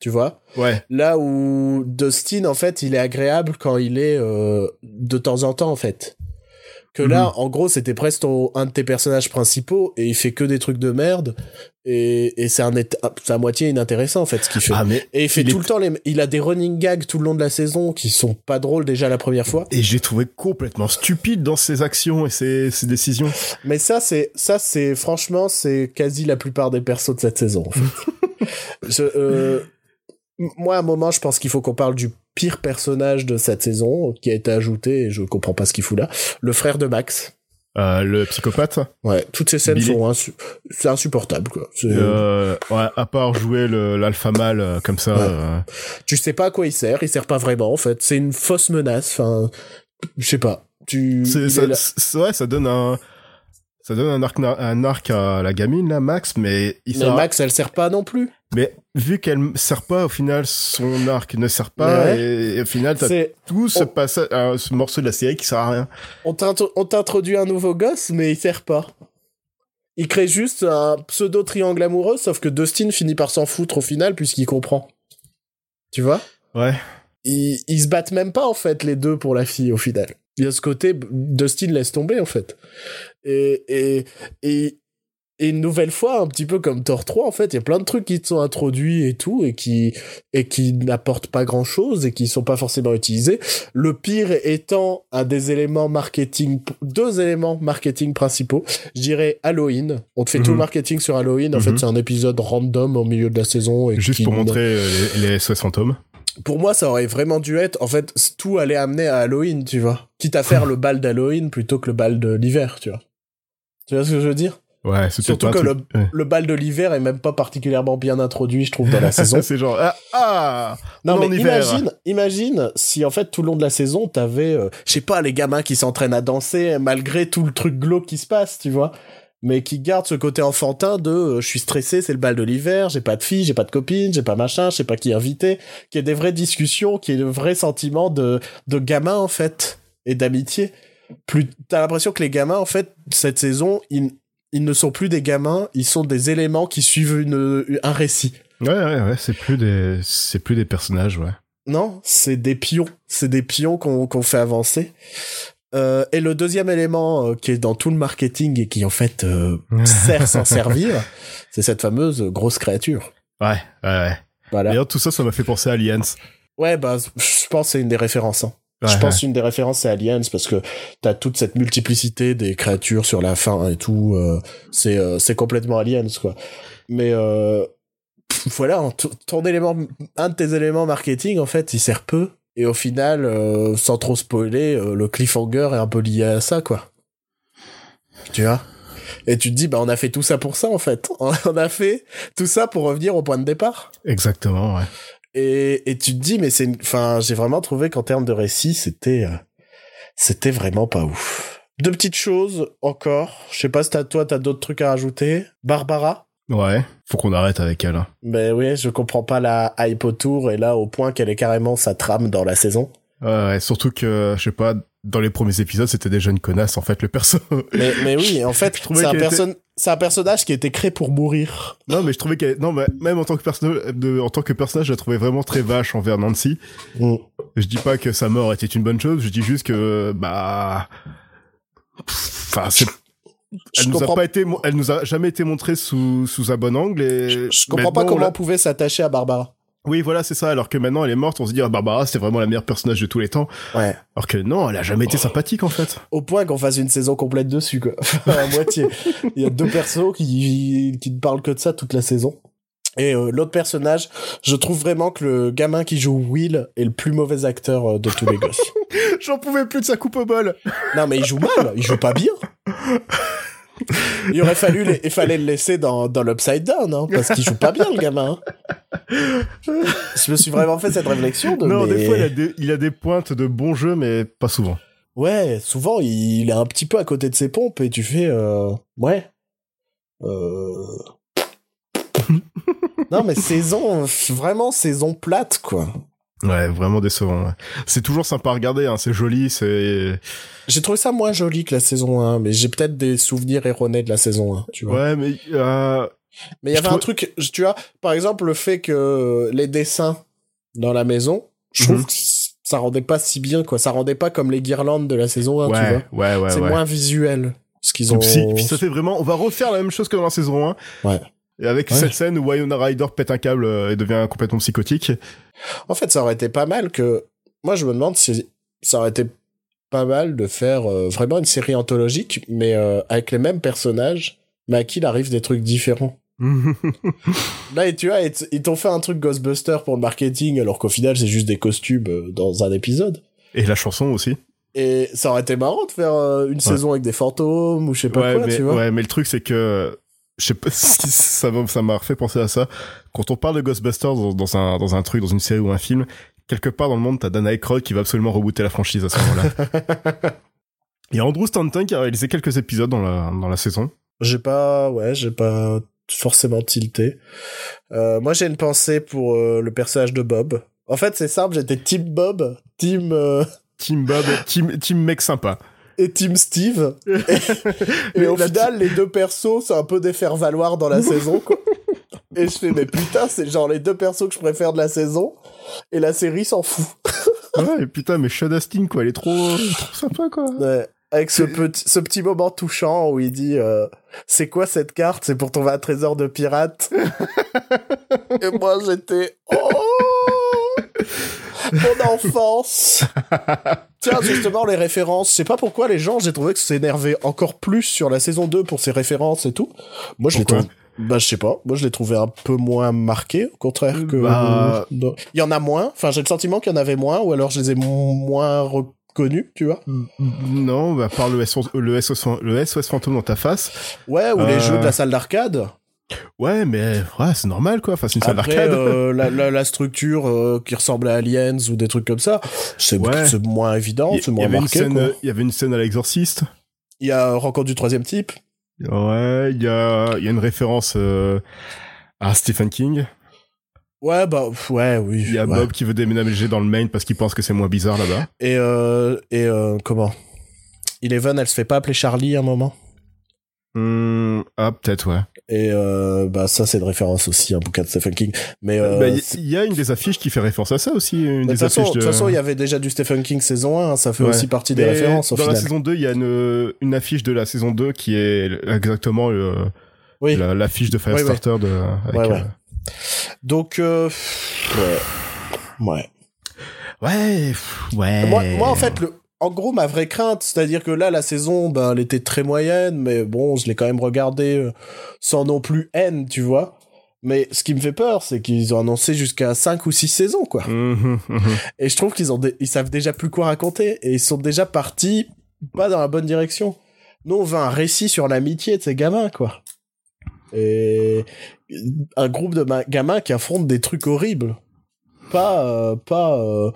Tu vois? Ouais. Là où Dustin, en fait, il est agréable quand il est euh, de temps en temps, en fait. Que là, Mhm. en gros, c'était presque ton- un de tes personnages principaux et il fait que des trucs de merde et, et c'est un c'est à moitié inintéressant, en fait, ce qu'il fait. Ah mais et il fait il tout est- le temps les, il a des running gags tout le long de la saison qui sont pas drôles déjà la première fois. et j'ai trouvé complètement stupide dans ses actions et ses, ses décisions. Mais ça, c'est, ça, c'est, franchement, c'est quasi la plupart des persos de cette saison, en fait. Je, euh, moi, à un moment, je pense qu'il faut qu'on parle du pire personnage de cette saison, qui a été ajouté, et je comprends pas ce qu'il fout là. Le frère de Max. Euh, le psychopathe. Ouais, toutes ces scènes Billy. sont insu- c'est insupportable, quoi. Euh, ouais, à part jouer l'alpha mâle euh, comme ça. Ouais. euh, Tu sais pas à quoi il sert, il sert pas vraiment, en fait. C'est une fausse menace, enfin, je sais pas. Tu, ça, ouais, ça donne un. Ça donne un arc, un arc à la gamine, là, Max, mais il Mais sert- Max, elle sert pas non plus. Mais vu qu'elle sert pas, au final, son arc ne sert pas, Ouais. et, et au final, t'as C'est, tout ce on- passage, euh, ce morceau de la série qui sert à rien. On t'intro- on t'introduit un nouveau gosse, mais il sert pas. Il crée juste un pseudo triangle amoureux, sauf que Dustin finit par s'en foutre au final puisqu'il comprend. Tu vois? Ouais. ils, ils se battent même pas en fait les deux pour la fille au final. Il y a ce côté Dustin laisse tomber en fait. Et et et et une nouvelle fois un petit peu comme Thor 3 en fait, il y a plein de trucs qui te sont introduits et tout et qui et qui n'apportent pas grand-chose et qui sont pas forcément utilisés. Le pire étant un des éléments marketing deux éléments marketing principaux, je dirais Halloween. On te fait tout Mhm. le marketing sur Halloween, en Mhm. fait, c'est un épisode random au milieu de la saison et Juste pour montrer euh, les, les SOS fantômes. Pour moi, ça aurait vraiment dû être, en fait, tout allait amener à Halloween, tu vois. Quitte à faire le bal d'Halloween plutôt que le bal de l'hiver, tu vois. Tu vois ce que je veux dire? Ouais, c'est Surtout que le, ouais. le bal de l'hiver est même pas particulièrement bien introduit, je trouve, dans la saison. c'est genre, ah, ah Non, mais imagine, imagine si en fait tout le long de la saison, t'avais, euh, je sais pas, les gamins qui s'entraînent à danser malgré tout le truc glauque qui se passe, tu vois. Mais qui gardent ce côté enfantin de euh, je suis stressé, c'est le bal de l'hiver, j'ai pas de fille, j'ai pas de copine, j'ai pas machin, je sais pas qui inviter, qu'il y ait des vraies discussions, qu'il y ait de vrais sentiments de, de gamins en fait, et d'amitié. Plus, t'as l'impression que les gamins en fait, cette saison, ils, ils ne sont plus des gamins, ils sont des éléments qui suivent une, un récit. Ouais, ouais, ouais, c'est plus des, c'est plus des personnages, ouais. Non, c'est des pions. C'est des pions qu'on qu'on fait avancer. Euh, et le deuxième élément euh, qui est dans tout le marketing et qui en fait euh, sert s'en servir, c'est cette fameuse grosse créature. Ouais, ouais, ouais. Voilà. D'ailleurs, tout ça, ça m'a fait penser à Aliens. Ouais, bah, je pense que c'est une des références. Hein. je Ouais, pense une des références c'est Aliens parce que t'as toute cette multiplicité des créatures sur la fin et tout. c'est c'est complètement Aliens quoi. Mais euh, voilà, ton élément, un de tes éléments marketing en fait, il sert peu. Et au final, euh, sans trop spoiler, euh, le cliffhanger est un peu lié à ça quoi. Tu vois? Et tu te dis bah on a fait tout ça pour ça en fait. On a fait tout ça pour revenir au point de départ. Exactement, ouais. Et, et tu te dis, mais c'est, enfin, j'ai vraiment trouvé qu'en termes de récit, c'était, euh, c'était vraiment pas ouf. Deux petites choses encore. Je sais pas si t'as, toi, t'as d'autres trucs à rajouter. Barbara? Ouais. Faut qu'on arrête avec elle. hein. Ben oui, je comprends pas la hype autour et là, au point qu'elle est carrément sa trame dans la saison. Ouais, ouais, surtout que, je sais pas, dans les premiers épisodes, c'était déjà une connasse, en fait, le perso. Mais, mais oui, en fait, c'est un, était- un personnage qui a été créé pour mourir. non, mais je trouvais qu'elle, non, mais même en tant que de, en tant que personnage, je la trouvais vraiment très vache envers Nancy. Mm. Je dis pas que sa mort était une bonne chose, je dis juste que, bah, enfin, c'est, Je elle nous a pas été, elle nous a jamais été montrée sous, sous un bon angle et. je, je comprends pas comment on pouvait s'attacher à Barbara. Oui, voilà, c'est ça. Alors que maintenant, elle est morte, on se dit, ah, Barbara, c'était vraiment la meilleure personnage de tous les temps. Ouais. Alors que non, elle a jamais été sympathique, en fait. au point qu'on fasse une saison complète dessus, quoi. à moitié. Il y a deux persos qui, qui ne parlent que de ça toute la saison. Et euh, l'autre personnage, je trouve vraiment que le gamin qui joue Will est le plus mauvais acteur euh, de tous les gosses. J'en pouvais plus de sa coupe au bol. Non, mais il joue mal, il joue pas bien. Il aurait fallu, les- il fallait le laisser dans, dans l'Upside Down, hein, parce qu'il joue pas bien, le gamin. Je me suis vraiment fait cette réflexion de. Non, mais- des fois, il a des, il a des pointes de bons jeux, mais pas souvent. Ouais, souvent il est un petit peu à côté de ses pompes et tu fais euh, ouais. Euh... non mais saison vraiment saison plate quoi. Ouais, vraiment décevant. ouais. C'est toujours sympa à regarder, hein, c'est joli, c'est... J'ai trouvé ça moins joli que la saison 1 mais j'ai peut-être des souvenirs erronés de la saison 1, tu vois. Ouais, mais... euh, mais il y avait un truc tu vois, par exemple le fait que les dessins dans la maison, je trouve Mhm. que ça rendait pas si bien quoi, ça rendait pas comme les guirlandes de la saison 1, tu vois. ouais, ouais, ouais, C'est moins visuel ce qu'ils ont si, puis ça fait vraiment... On va refaire la même chose que dans la saison 1. Ouais. Et avec Ouais. cette scène où Wyona Ryder pète un câble euh, et devient complètement psychotique. En fait, ça aurait été pas mal que. Moi, je me demande si ça aurait été pas mal de faire euh, vraiment une série anthologique, mais euh, avec les mêmes personnages, mais à qui il arrive des trucs différents. Là, et tu vois, ils t'ont fait un truc Ghostbuster pour le marketing, alors qu'au final, c'est juste des costumes dans un épisode. et la chanson aussi. Et ça aurait été marrant de faire euh, une saison avec des fantômes ou je sais pas ouais, quoi, mais, tu vois. ouais, mais le truc, c'est que... Je sais pas si ça m'a ça m'a refait penser à ça. Quand on parle de Ghostbusters dans, dans un, dans un truc, dans une série ou un film, quelque part dans le monde, t'as Dan Aykroyd qui va absolument rebooter la franchise à ce moment-là. Il y a Andrew Stanton qui a réalisé quelques épisodes dans la, dans la saison. J'ai pas, ouais, j'ai pas forcément tilté. Euh, moi, j'ai une pensée pour euh, le personnage de Bob. En fait, c'est simple, j'étais Team Bob, Team euh, Team Bob, Team, team mec sympa. Et Team Steve. Et, au final, les deux persos, c'est un peu des faire-valoir dans la saison, quoi. Et je fais, mais putain, c'est genre les deux persos que je préfère de la saison, et la série s'en fout. Ouais, et putain, mais Shad Astin, quoi, elle est trop, trop sympa, quoi. Ouais. Avec ce petit, ce petit moment touchant où il dit euh, C'est quoi cette carte? C'est pour trouver un trésor de pirate. Et moi j'étais Oh Mon enfance Tiens, justement, les références. Je sais pas pourquoi les gens, j'ai trouvé que s'énervaient encore plus sur la saison 2 pour ces références et tout. Moi je les trouve. Bah, je sais pas. Moi, je les trouvais un peu moins marqués, au contraire que. Bah. Il y en a moins. Enfin, j'ai le sentiment qu'il y en avait moins, ou alors je les ai mo- moins reconnus, tu vois. Non, bah, à part le SOS, le SOS, le SOS fantôme dans ta face. Ouais, ou les Euh. jeux de la salle d'arcade. Ouais, mais, ouais, c'est normal, quoi. Enfin, c'est une salle Après, d'arcade. euh, la, la, la structure euh, qui ressemble à Aliens ou des trucs comme ça, c'est Ouais. moins évident, Il y, c'est moins marqué. il y avait une scène à l'exorciste. Il y a Rencontre du troisième type. Ouais, il y a, y a une référence, euh, à Stephen King. Ouais, bah, ouais, oui. Il y a ouais. Bob qui veut déménager dans le Maine parce qu'il pense que c'est moins bizarre là-bas. Et, euh, et euh, comment? Eleven, elle se fait pas appeler Charlie à un moment? Hmm, ah, peut-être, ouais. Et euh, bah ça, c'est une référence aussi, un bouquin de Stephen King. Mais euh, Bah, Il y a une des affiches qui fait référence à ça aussi. Une des affiches de toute façon, il y avait déjà du Stephen King saison 1, hein, ça fait Ouais. aussi partie des références au Dans final. la saison 2, il y a une, une affiche de la saison 2 qui est exactement le- Oui. la- l'affiche de Firestarter de. Avec, Ouais, ouais. euh, Donc, euh, ouais. Ouais. Ouais. Moi, moi, en fait, le, en gros, ma vraie crainte, c'est-à-dire que là, la saison, ben, elle était très moyenne, mais bon, je l'ai quand même regardée euh, sans non plus haine, tu vois. Mais ce qui me fait peur, c'est qu'ils ont annoncé jusqu'à 5 ou 6 saisons, quoi. Mhm, mhm. Et je trouve qu'ils ont, ils savent déjà plus quoi raconter, et ils sont déjà partis pas dans la bonne direction. Nous, on veut un récit sur l'amitié de ces gamins, quoi. Et un groupe de gamins qui affrontent des trucs horribles. Pas, euh, pas euh,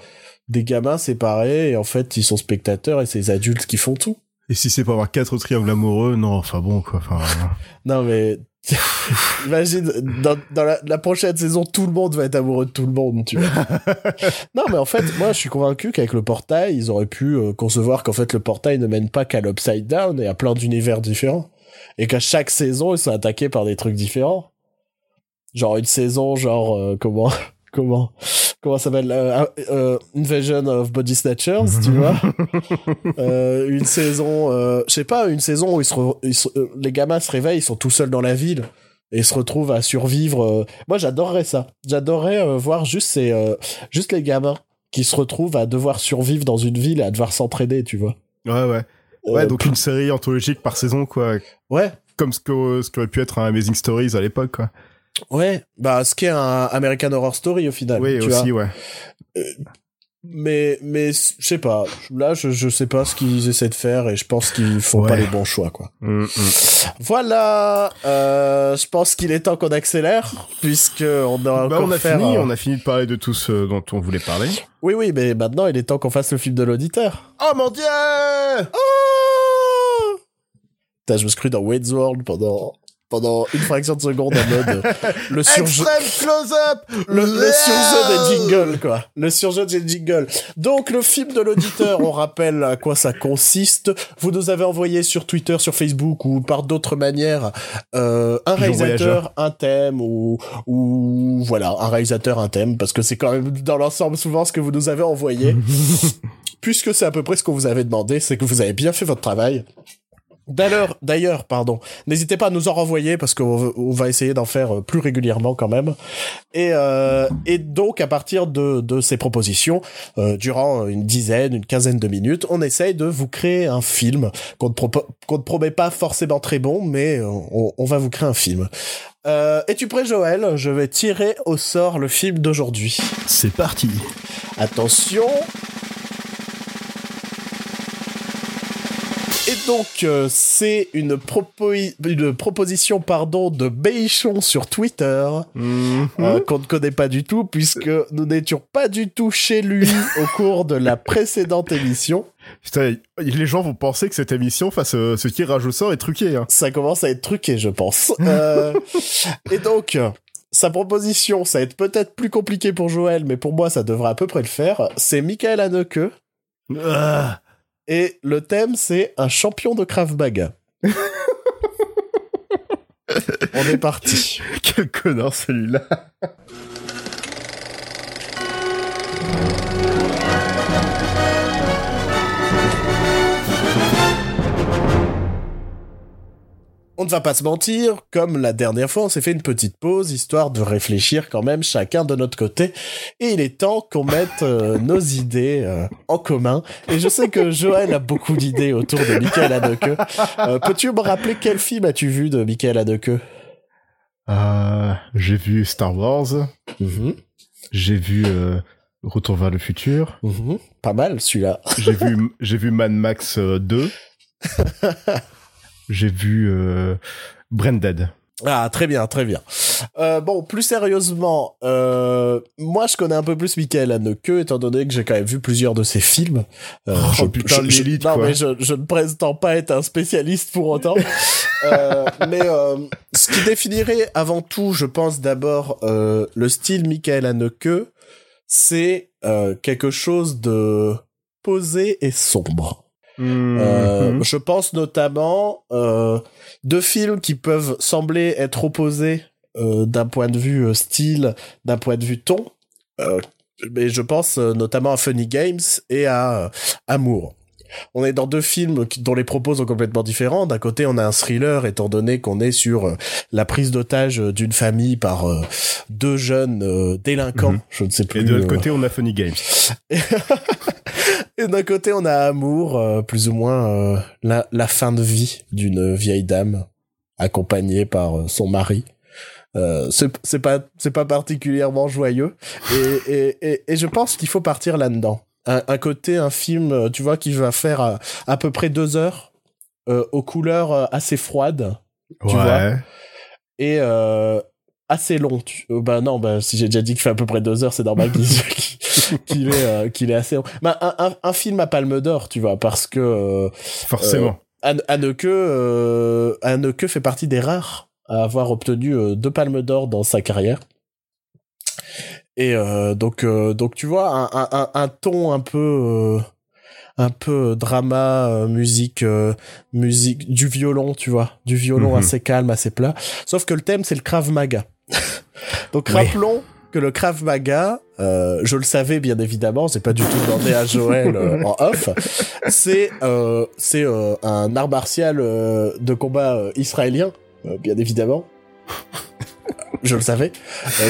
des gamins séparés, et en fait, ils sont spectateurs, et c'est les adultes qui font tout. Et si c'est pour avoir quatre triangles amoureux, non, enfin bon, quoi. Enfin, Non, mais... Imagine, dans, dans la, la prochaine saison, tout le monde va être amoureux de tout le monde, tu vois. non, mais en fait, moi, je suis convaincu qu'avec le portail, ils auraient pu euh, concevoir qu'en fait, le portail ne mène pas qu'à l'Upside Down et à plein d'univers différents. Et qu'à chaque saison, ils sont attaqués par des trucs différents. Genre une saison, genre, euh, comment... Comment comment ça s'appelle euh, euh, Invasion of Body Snatchers, tu vois Euh, Une saison, euh, je sais pas, une saison où ils se re- ils se- euh, les gamins se réveillent, ils sont tout seuls dans la ville et se retrouvent à survivre. Moi, j'adorerais ça. J'adorerais voir juste ces, juste les gamins qui se retrouvent à devoir survivre dans une ville et à devoir s'entraider, tu vois. ouais, ouais. Ouais, donc une série anthologique par saison, quoi. Ouais, Comme ce que ce qu'aurait pu être un Amazing Stories à l'époque, quoi. Ouais. Bah, ce qui est un American Horror Story au final. oui, tu vois. aussi, ouais. Mais, mais, je sais pas. Là, je, je sais pas ce qu'ils essaient de faire et je pense qu'ils font Ouais. pas les bons choix, quoi. Mm, mm. Voilà, euh, je pense qu'il est temps qu'on accélère, puisque on a Bah, on a faire, fini, euh, on a fini de parler de tout ce dont on voulait parler. Oui, oui, mais maintenant il est temps qu'on fasse le film de l'auditeur. Oh mon dieu Oh Putain, je me suis cru dans Wayne's World pendant pendant une fraction de seconde en mode euh, le surjeu. Extreme close-up Le, le surjeu des jingles, quoi. Le surjeu des jingles. Donc, le film de l'auditeur, on rappelle à quoi ça consiste. Vous nous avez envoyé sur Twitter, sur Facebook ou par d'autres manières euh, un Pigeon réalisateur, un thème ou, ou voilà, un réalisateur, un thème, parce que c'est quand même dans l'ensemble souvent ce que vous nous avez envoyé. Puisque c'est à peu près ce qu'on vous avait demandé, c'est que vous avez bien fait votre travail. D'ailleurs, d'ailleurs, pardon, n'hésitez pas à nous en renvoyer parce qu'on va- on va essayer d'en faire euh, plus régulièrement quand même. Et, euh, et donc, à partir de, de ces propositions, euh, durant une dizaine, une quinzaine de minutes, on essaye de vous créer un film qu'on ne, propo- qu'on ne promet pas forcément très bon, mais on, on va vous créer un film. Euh, Es-tu prêt, Joël? Je vais tirer au sort le film d'aujourd'hui. C'est parti Attention. Donc, euh, c'est une, propo- une proposition pardon, de Béichon sur Twitter, Mhm. euh, qu'on ne connaît pas du tout, puisque nous n'étions pas du tout chez lui au cours de la précédente émission. Putain, les gens vont penser que cette émission, face ce, ce tirage au sort, est truqué. Hein. Ça commence à être truqué, je pense. Euh, et donc, sa proposition, ça va être peut-être plus compliqué pour Joël, mais pour moi, ça devrait à peu près le faire. C'est Michael Haneke. Ah. Et le thème, c'est un champion de Krav Maga. On est parti. Quel connard celui-là On ne va pas se mentir, comme la dernière fois, on s'est fait une petite pause, histoire de réfléchir quand même chacun de notre côté. Et il est temps qu'on mette euh, nos idées euh, en commun. Et je sais que Joël a beaucoup d'idées autour de Michael Haneke. Euh, Peux-tu me rappeler quel film as-tu vu de Michael Haneke? J'ai vu Star Wars, Mhm, j'ai vu Retour vers le futur, mhm. Pas mal celui-là. j'ai vu j'ai vu Mad Max euh, 2, j'ai vu euh, Branded. Ah, très bien, très bien. Euh, bon, plus sérieusement, euh, moi je connais un peu plus Michael Haneke, étant donné que j'ai quand même vu plusieurs de ses films. Euh, Oh, putain, l'élite, Non, quoi. mais je, je ne prétends pas être un spécialiste pour autant. Euh, mais euh, ce qui définirait avant tout, je pense d'abord, euh, le style Michael Haneke, c'est euh, quelque chose de posé et sombre. Euh, Mhm. je pense notamment euh, deux films qui peuvent sembler être opposés euh, d'un point de vue euh, style, d'un point de vue ton. Mais je pense notamment à Funny Games et à Amour. On est dans deux films dont les propos sont complètement différents. D'un côté, on a un thriller, étant donné qu'on est sur la prise d'otage d'une famille par deux jeunes délinquants. Mhm. Je ne sais plus. Et de l'autre côté, on a Funny Games. et d'un côté, on a Amour, euh, plus ou moins euh, la, la fin de vie d'une vieille dame accompagnée par euh, son mari. Euh, c'est pas c'est pas particulièrement joyeux et, et, et, et je pense qu'il faut partir là-dedans. Un, un côté un film tu vois qui va faire à, à peu près deux heures aux couleurs assez froides Tu vois. et euh, assez long. Tu... euh, bah non, bah si j'ai déjà dit qu'il fait à peu près deux heures, c'est normal qu'il est euh, qu'il est assez long. Bah un, un, un film à Palme d'Or, tu vois, parce que euh, Forcément. Anne- Anneke euh, Anneke fait partie des rares à avoir obtenu euh, deux Palmes d'Or dans sa carrière. Et euh, donc euh, donc tu vois un, un, un- ton un peu euh, un peu drama euh, musique euh, musique du violon tu vois du violon Mhm. assez calme assez plat sauf que le thème c'est le Krav Maga donc rappelons que le Krav Maga euh, je le savais bien évidemment c'est pas du tout demandé à Joël euh, en off. C'est euh, c'est un art martial de combat israélien bien évidemment. Je le savais.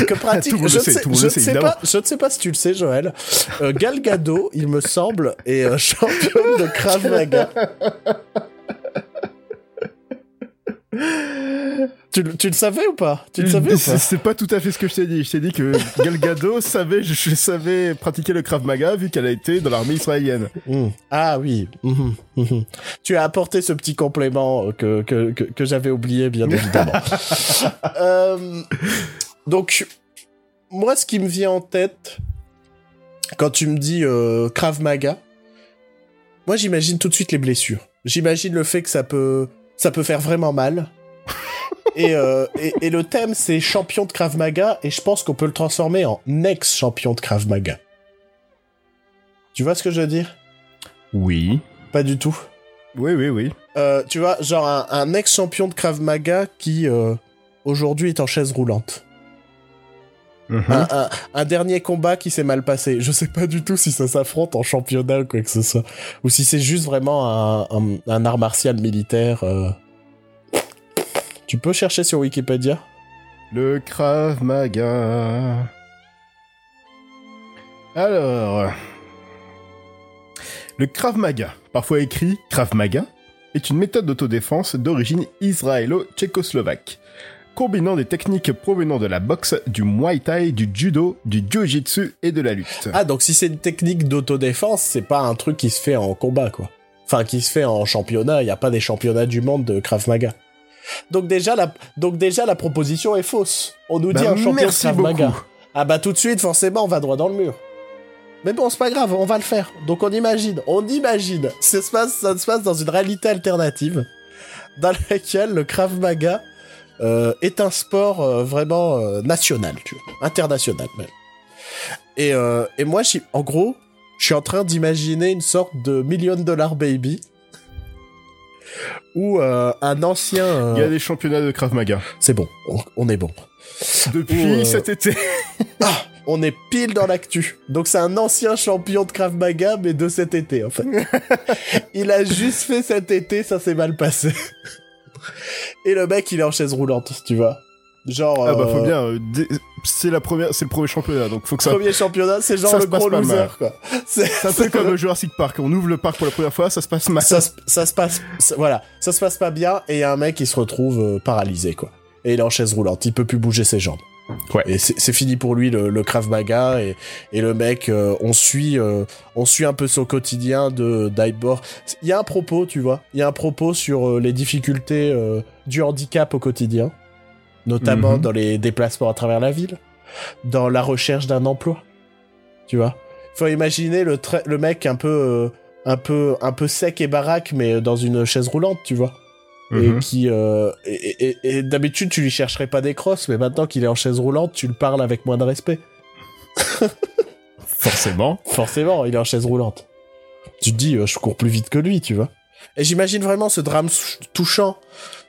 Que pratique Tout je, ne sais, tout je pas je ne sais pas si tu le sais Joël. Gal Gadot il me semble est championne de Krav Maga tu, le- tu le savais ou pas? Tu le savais ou C'est pas? C'est pas tout à fait ce que je t'ai dit. Je t'ai dit que Gal Gadot savait, je, je savais pratiquer le Krav Maga vu qu'elle a été dans l'armée israélienne. Mm. Ah oui. Mhm, mhm. Tu as apporté ce petit complément que, que, que, que j'avais oublié, bien évidemment. Euh, donc, moi, ce qui me vient en tête, quand tu me dis euh, Krav Maga, moi, j'imagine tout de suite les blessures. J'imagine le fait que ça peut, ça peut faire vraiment mal. Et, euh, et, et le thème, c'est champion de Krav Maga, et je pense qu'on peut le transformer en ex-champion de Krav Maga. Tu vois ce que je veux dire? Oui. Pas du tout. Oui, oui, oui. Euh, tu vois, genre un, un ex-champion de Krav Maga qui euh, aujourd'hui est en chaise roulante. Mhm. Un, un- un dernier combat qui s'est mal passé. Je sais pas du tout si ça s'affronte en championnat ou quoi que ce soit. Ou si c'est juste vraiment un, un- un art martial militaire. euh. Tu peux chercher sur Wikipédia Le Krav Maga. Alors. Le Krav Maga, parfois écrit Krav Maga, est une méthode d'autodéfense d'origine israélo-tchécoslovaque, combinant des techniques provenant de la boxe, du muay thai, du judo, du jiu-jitsu et de la lutte. Ah, donc si c'est une technique d'autodéfense, c'est pas un truc qui se fait en combat, quoi. Enfin, qui se fait en championnat. Il y a pas des championnats du monde de Krav Maga. Donc déjà, la, donc déjà, la proposition est fausse. On nous dit Bah, un champion de Krav. Maga. Ah bah tout de suite, forcément, on va droit dans le mur. Mais bon, c'est pas grave, on va le faire. Donc on imagine, on imagine. Ça se passe, ça se passe dans une réalité alternative, dans laquelle le Krav Maga euh, est un sport euh, vraiment euh, national, tu vois, international même. Et, et moi, en gros, je suis en train d'imaginer une sorte de million dollar baby où euh, un ancien, euh, Il y a des championnats de Krav Maga. c'est bon, on, on est bon. Depuis euh, cet été. Ah, on est pile dans l'actu. Donc c'est un ancien champion de Krav Maga, mais de cet été en fait. il a juste fait cet été, ça s'est mal passé. Et le mec, il est en chaise roulante, tu vois. Genre. Ah bah euh, faut bien. euh, C'est la première, c'est le premier championnat, donc faut que ça. Premier championnat, c'est genre ça le gros loser, mal. quoi. C'est un peu comme le Jurassic Park. On ouvre le parc pour la première fois, ça se passe mal. ça, se- ça se passe, voilà, ça se passe pas bien et y a un mec qui se retrouve euh, paralysé quoi. Et il est en chaise roulante, il peut plus bouger ses jambes. Ouais. Et c'est fini pour lui le, le Krav Maga et, et le mec, euh, on suit, euh, on suit un peu son quotidien de d'Aibor. Il y a un propos, tu vois, il y a un propos sur euh, les difficultés euh, du handicap au quotidien, notamment Mhm. dans les déplacements à travers la ville, dans la recherche d'un emploi, tu vois? Faut imaginer le mec un peu euh, un peu un peu sec et baraque mais dans une chaise roulante, tu vois? Et Mhm. qui euh, et, et- et d'habitude tu lui chercherais pas des crosses, mais maintenant qu'il est en chaise roulante, tu le parles avec moins de respect. Forcément. Forcément, il est en chaise roulante. Tu te dis, euh, je cours plus vite que lui, tu vois. Et j'imagine vraiment ce drame touchant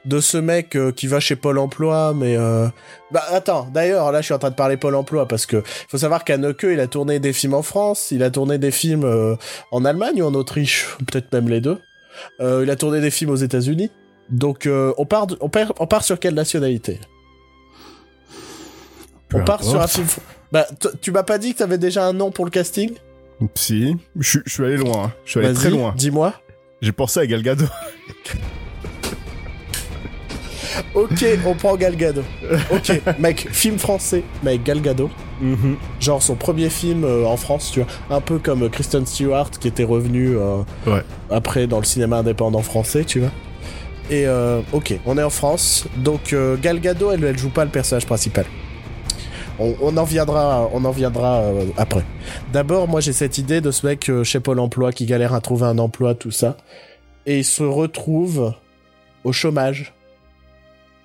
de ce mec euh, qui va chez Pôle Emploi, mais euh... bah attends. D'ailleurs, là, je suis en train de parler Pôle Emploi parce que faut savoir qu'Anneke, il a tourné des films en France, il a tourné des films euh, en Allemagne ou en Autriche, peut-être même les deux. Il a tourné des films aux États-Unis. Donc, on part, on part, on part sur quelle nationalité? On part sur un film. Bah, tu m'as pas dit que t'avais déjà un nom pour le casting? Si, je suis allé loin. Hein. Je suis allé très loin. Dis-moi. J'ai pensé à Galgado. ok, on prend Galgado. Ok, mec, film français, mec, Galgado. Mhm. Genre son premier film euh, en France, tu vois. Un peu comme Kristen Stewart qui était revenu euh, après dans le cinéma indépendant français, tu vois. Et euh, ok, on est en France. Donc Galgado, elle, elle joue pas le personnage principal. On, en viendra, on en viendra après. D'abord, moi j'ai cette idée de ce mec chez Pôle Emploi qui galère à trouver un emploi, tout ça, et il se retrouve au chômage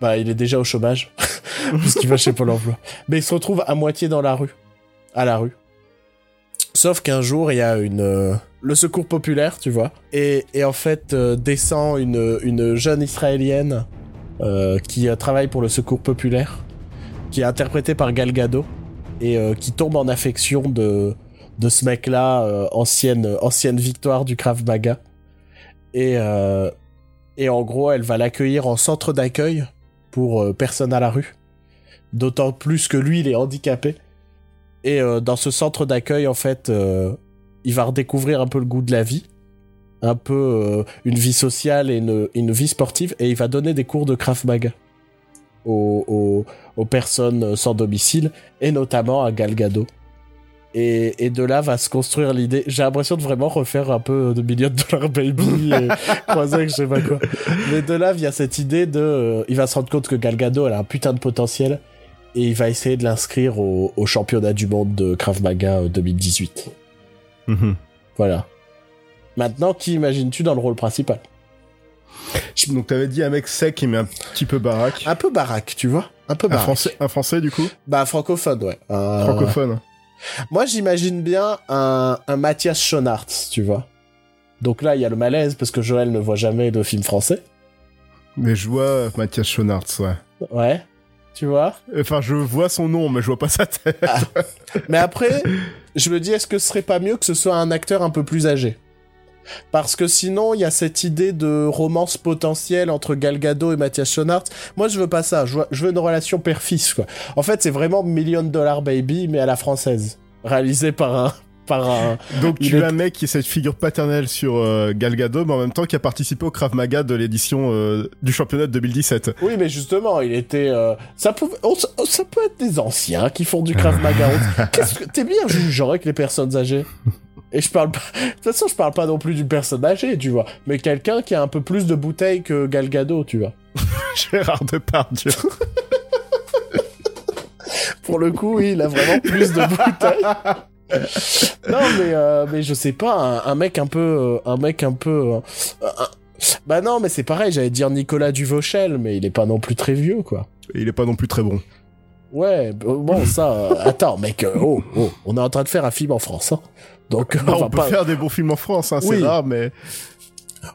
bah, il est déjà au chômage, puisqu'il va chez Pôle emploi. Mais il se retrouve à moitié dans la rue. À la rue. Sauf qu'un jour, il y a une euh, le secours populaire, tu vois, et, et en fait euh, descend une, une jeune israélienne euh, qui travaille pour le secours populaire, qui est interprétée par Gal Gadot et qui tombe en affection de de ce mec-là, ancienne ancienne victoire du Krav Maga, et et en gros, elle va l'accueillir en centre d'accueil pour euh, personne à la rue. D'autant plus que lui, il est handicapé. Et euh, dans ce centre d'accueil, en fait, euh, il va redécouvrir un peu le goût de la vie, un peu une vie sociale et une, vie sportive, et il va donner des cours de Krav Maga aux personnes sans domicile, et notamment à Galgado. Et, de là va se construire l'idée. J'ai l'impression de vraiment refaire un peu de Million Dollar Baby et croiser je sais pas quoi. Mais de là vient cette idée de, euh, il va se rendre compte que Galgado elle a un putain de potentiel et il va essayer de l'inscrire au, championnat du monde de Krav Maga 2018. Euh, mm-hmm. Voilà. Maintenant, qui imagines-tu dans le rôle principal? Donc t'avais dit un mec sec mais un petit peu baraque. Un peu baraque, tu vois Un peu baraque. Un français, un français du coup? Bah francophone, ouais. Francophone. Moi, j'imagine bien un, un Mathias Schoenaerts, tu vois. Donc là, il y a le malaise parce que Joël ne voit jamais de film français. Mais je vois Mathias Schoenaerts, ouais. Ouais. Tu vois? Enfin, je vois son nom, mais je vois pas sa tête. Ah. Mais après, je me dis, est-ce que ce serait pas mieux que ce soit un acteur un peu plus âgé? Parce que sinon, il y a cette idée de romance potentielle entre Galgado et Mathias Schoenaerts. Moi, je veux pas ça. Je veux, une relation père-fils, quoi. En fait, c'est vraiment Million Dollar Baby, mais à la française. Réalisé par un, par un... Donc tu as un mec qui est cette figure paternelle sur euh, Galgado, mais en même temps qui a participé au Krav Maga de l'édition euh, du championnat de 2017. Oui, mais justement, il était... Euh, ça, pouvait... ça peut être des anciens qui font du Krav Maga. Qu'est-ce que... T'es bien jugeant avec les personnes âgées? Et je parle pas. De toute façon, je parle pas non plus d'une personne âgée, tu vois. Mais quelqu'un qui a un peu plus de bouteilles que Galgado, tu vois. Gérard Depardieu. Pour le coup, oui, il a vraiment plus de bouteilles. non, mais, euh, mais je sais pas, un, mec un peu. Euh, un mec un peu. Euh, bah non, mais c'est pareil, j'allais dire Nicolas Duvauchel, mais il est pas non plus très vieux, quoi. il est pas non plus très bon. Ouais, bon, ça. attends, mec, oh, oh, on est en train de faire un film en France, hein. Donc, on, peut faire des bons films en France, hein, c'est rare, mais.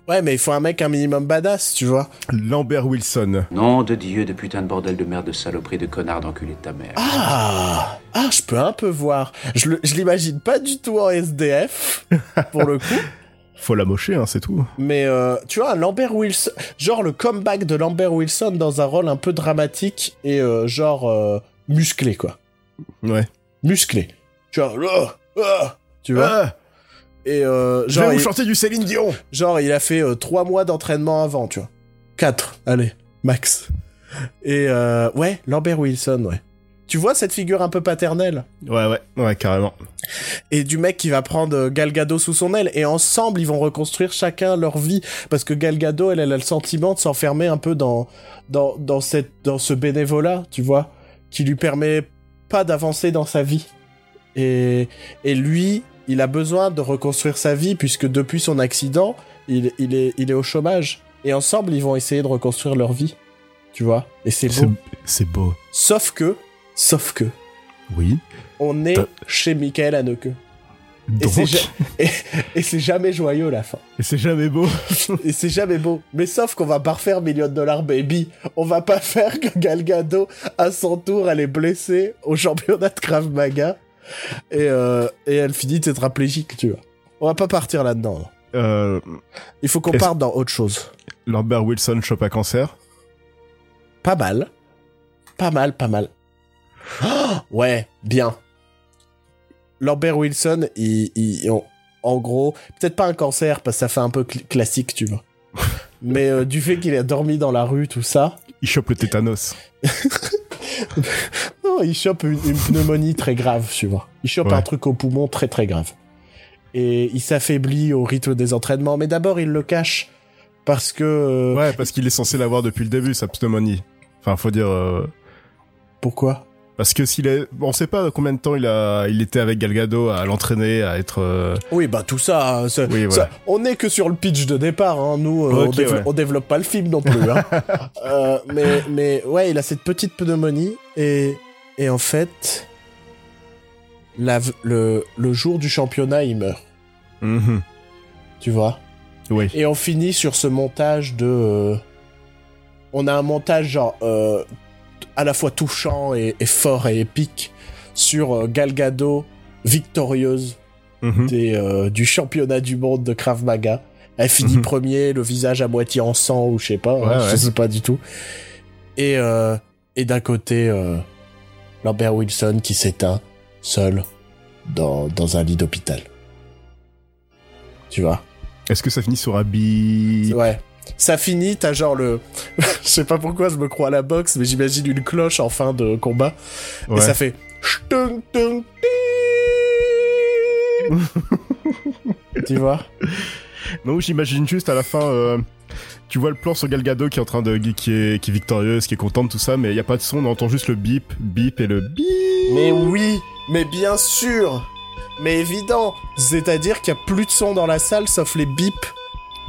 Ouais, mais il faut un mec un minimum badass, tu vois. Lambert Wilson. Nom de Dieu, de putain de bordel de merde, de saloperie, de connard d'enculé de ta mère. Ah Ah, je peux un peu voir. Je, je l'imagine pas du tout en SDF, pour le coup. Faut la mocher, hein, c'est tout. Mais euh, tu vois, Lambert Wilson, genre le comeback de Lambert Wilson dans un rôle un peu dramatique et euh, genre euh, musclé, quoi. Ouais. Musclé. Tu vois, oh, oh, tu vois ah. Et euh, genre, je vais vous chanter du Céline Dion. Genre, il a fait euh, trois mois d'entraînement avant, tu vois. Quatre, allez, max. Et euh, ouais, Lambert Wilson, ouais. Tu vois cette figure un peu paternelle? Ouais, ouais, ouais, carrément. Et du mec qui va prendre Galgado sous son aile et ensemble ils vont reconstruire chacun leur vie parce que Galgado, elle, elle a le sentiment de s'enfermer un peu dans dans dans cette dans ce bénévolat, tu vois, qui lui permet pas d'avancer dans sa vie. Et et lui, il a besoin de reconstruire sa vie puisque depuis son accident, il, est, il est au chômage. Et ensemble, ils vont essayer de reconstruire leur vie. Tu vois? Et c'est beau. C'est beau. Sauf que, sauf que. Oui. On est chez Michael Haneke. Et c'est Donc, ja- et, et c'est jamais joyeux la fin. et c'est jamais beau. Et c'est jamais beau. Mais sauf qu'on va pas refaire Million Dollar Baby. On va pas faire que Gal Gadot, à son tour, elle est blessée au championnat de Krav Maga. Et, euh, et elle finit tétraplégique, tu vois. On va pas partir là-dedans. là. Euh, Il faut qu'on parte dans autre chose. Lambert Wilson chope un cancer? Pas mal. Pas mal, pas mal. Oh, ouais, bien. Lambert Wilson, il, il- en- en gros, peut-être pas un cancer parce que ça fait un peu cl- classique, tu vois. Mais euh, du fait qu'il a dormi dans la rue, tout ça, Il chope le tétanos. non, il chope une, une pneumonie très grave, tu vois. Il chope Ouais. un truc au poumon très très grave. Et il s'affaiblit au rythme des entraînements, mais d'abord il le cache parce que euh, Ouais, parce qu'il est censé l'avoir depuis le début, sa pneumonie. Enfin, faut dire... euh, pourquoi? Parce que s'il est... On sait pas combien de temps il a... Il était avec Galgado à l'entraîner, à être... euh, Oui, bah tout ça, hein, ça- on n'est que sur le pitch de départ, hein. nous, euh, on, développe, ouais. on développe pas le film non plus. hein. Euh, mais, mais ouais, il a cette petite pneumonie et, et en fait, la le, le jour du championnat, il meurt, mhm. tu vois? Oui. Et on finit sur ce montage de. euh, on a un montage genre à la fois touchant et, et fort et épique sur euh, Gal Gadot victorieuse Mhm. des, euh, du championnat du monde de Krav Maga. Elle finit Mhm. premier, le visage à moitié en sang ou je sais pas, hein, Ouais, je sais pas du tout. Et, euh, et d'un côté, euh, Lambert Wilson qui s'éteint seul dans, dans un lit d'hôpital. Tu vois? Est-ce que ça finit sur un bi... Ouais. Ça finit, t'as genre le... je sais pas pourquoi je me crois à la boxe, mais j'imagine une cloche en fin de combat. Ouais. Et ça fait... Tu vois? Non, j'imagine juste à la fin... euh, Tu vois le plan sur Galgado qui est en train de... qui est, qui est victorieuse, qui est contente, tout ça, mais il y a pas de son, on entend juste le bip, bip et le bip. Mais oui, mais bien sûr Mais évident C'est-à-dire qu'il y a plus de son dans la salle sauf les bips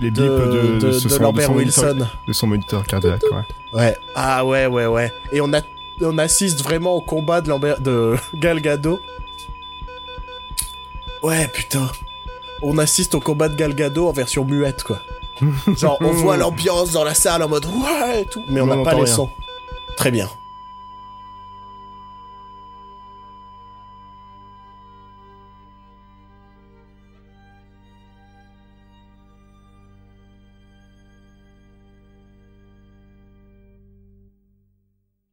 Les bips de, de, de, son- Lambert son moniteur- Wilson. de son moniteur cardiaque, ouais. Ouais. Ah ouais, ouais, ouais. Et on, a, on assiste vraiment au combat de, Lambert, de Gal Gadot. Ouais, putain. On assiste au combat de Gal Gadot en version muette, quoi. Genre, on voit l'ambiance dans la salle en mode ouais et tout, mais on n'a pas les sons. Très bien.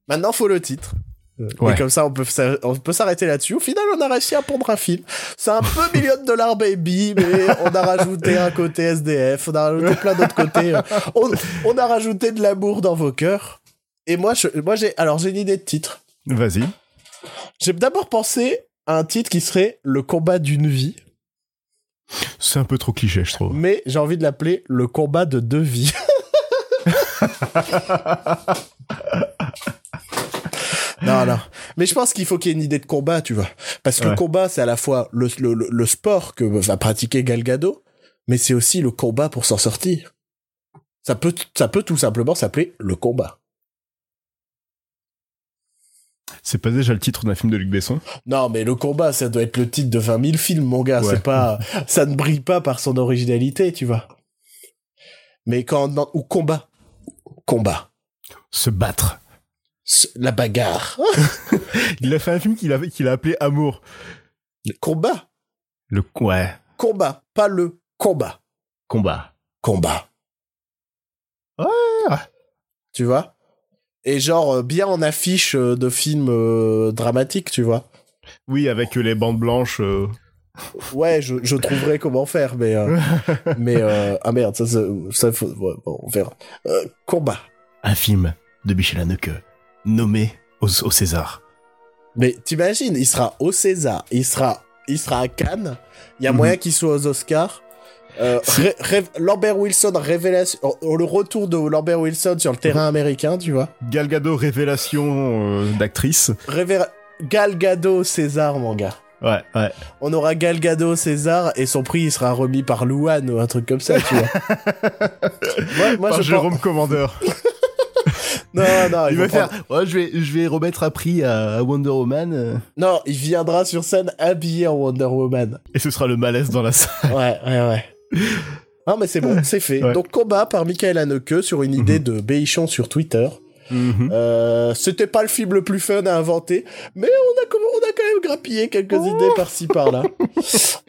Maintenant, faut le titre. Ouais. Et comme ça, on peut, s'a- on peut s'arrêter là-dessus. Au final, on a réussi à pondre un film. C'est un peu million de dollars baby, mais on a rajouté un côté SDF, on a rajouté plein d'autres côtés. On, on a rajouté de l'amour dans vos cœurs. Et moi, je, moi j'ai, alors j'ai une idée de titre. Vas-y. J'ai d'abord pensé à un titre qui serait Le combat d'une vie, C'est un peu trop cliché, je trouve. mais j'ai envie de l'appeler Le combat de deux vies. non, non. Mais je pense qu'il faut qu'il y ait une idée de combat, tu vois. Parce que le combat, c'est à la fois le, le, le- le sport que va pratiquer Gal Gadot, mais c'est aussi le combat pour s'en sortir. Ça peut, ça peut tout simplement s'appeler le combat. C'est pas déjà le titre d'un film de Luc Besson? Non, mais le combat, ça doit être le titre de 20 000 films, mon gars. Ouais. C'est pas, ça ne brille pas par son originalité, tu vois. Mais quand, ou combat. Combat. Se battre. La bagarre. Il a fait un film qu'il a, qu'il a appelé Amour. combat. Le... Ouais. Combat. Pas le combat. Combat. Combat. Ouais. Tu vois? Et genre, euh, bien en affiche euh, de films euh, dramatiques, tu vois. Oui, avec les bandes blanches. euh, Ouais, je, je trouverai comment faire, mais, euh, mais, ah merde, ça, ça, ça faut, ouais, bon, on verra. Combat. Un film de Michel Haneke, nommé au, au César. Mais t'imagines, il sera au César, il sera, il sera à Cannes. Il y a Mhm. moyen qu'il soit aux Oscars. Euh, Lambert Wilson révélation, oh, le retour de Lambert Wilson sur le terrain américain, tu vois. Gal Gadot, révélation euh, d'actrice. Révéra- Gal Gadot César, mon gars. Ouais, ouais. On aura Gal Gadot César et son prix il sera remis par Louane ou un truc comme ça, tu vois. moi, moi, Par je Jérôme Commandeur. Non, non, Il va faire. Ouais, je vais, je vais remettre à prix à, à Wonder Woman. euh, Non, il viendra sur scène habillé en Wonder Woman. et ce sera le malaise dans la salle. Ouais, ouais, ouais. Non, mais c'est bon, c'est fait. Ouais. Donc, combat par Michael Haneke sur une idée de Béichon sur Twitter. Mhm. Euh, c'était pas le film le plus fun à inventer, mais on a, comme- on a quand même grappillé quelques idées par-ci par-là.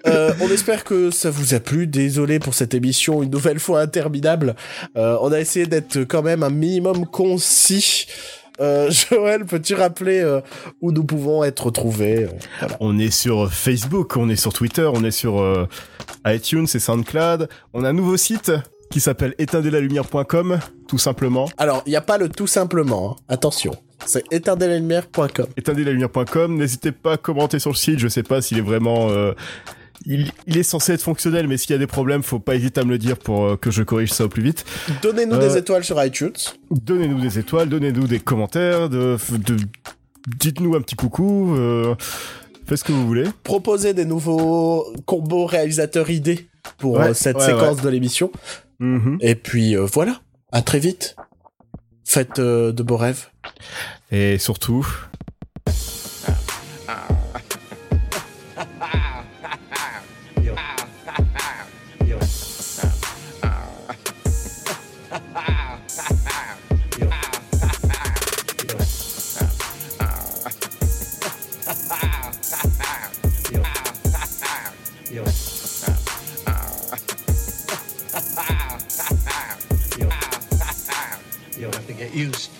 Euh, on espère que ça vous a plu. Désolé pour cette émission une nouvelle fois interminable. Euh, on a essayé d'être quand même un minimum concis. Euh, Joël, peux-tu rappeler euh, où nous pouvons être retrouvés voilà. On est sur Facebook, on est sur Twitter, on est sur euh, iTunes et SoundCloud. On a un nouveau site? Qui s'appelle éteindelalumière.com, tout simplement. Alors, il n'y a pas le tout simplement. hein. Attention, c'est éteindelalumière.com. éteindelalumière.com. N'hésitez pas à commenter sur le site. Je sais pas s'il est vraiment. euh, il, il est censé être fonctionnel, mais s'il y a des problèmes, faut pas hésiter à me le dire pour euh, que je corrige ça au plus vite. Donnez-nous Euh, des étoiles sur iTunes. Donnez-nous des étoiles, donnez-nous des commentaires, de, de- dites-nous un petit coucou. euh, faites ce que vous voulez. Proposez des nouveaux combos réalisateurs idées pour Ouais, euh, cette ouais, séquence de l'émission. Mhm. Et puis euh, voilà, à très vite. Faites euh, de beaux rêves. Et surtout, Use.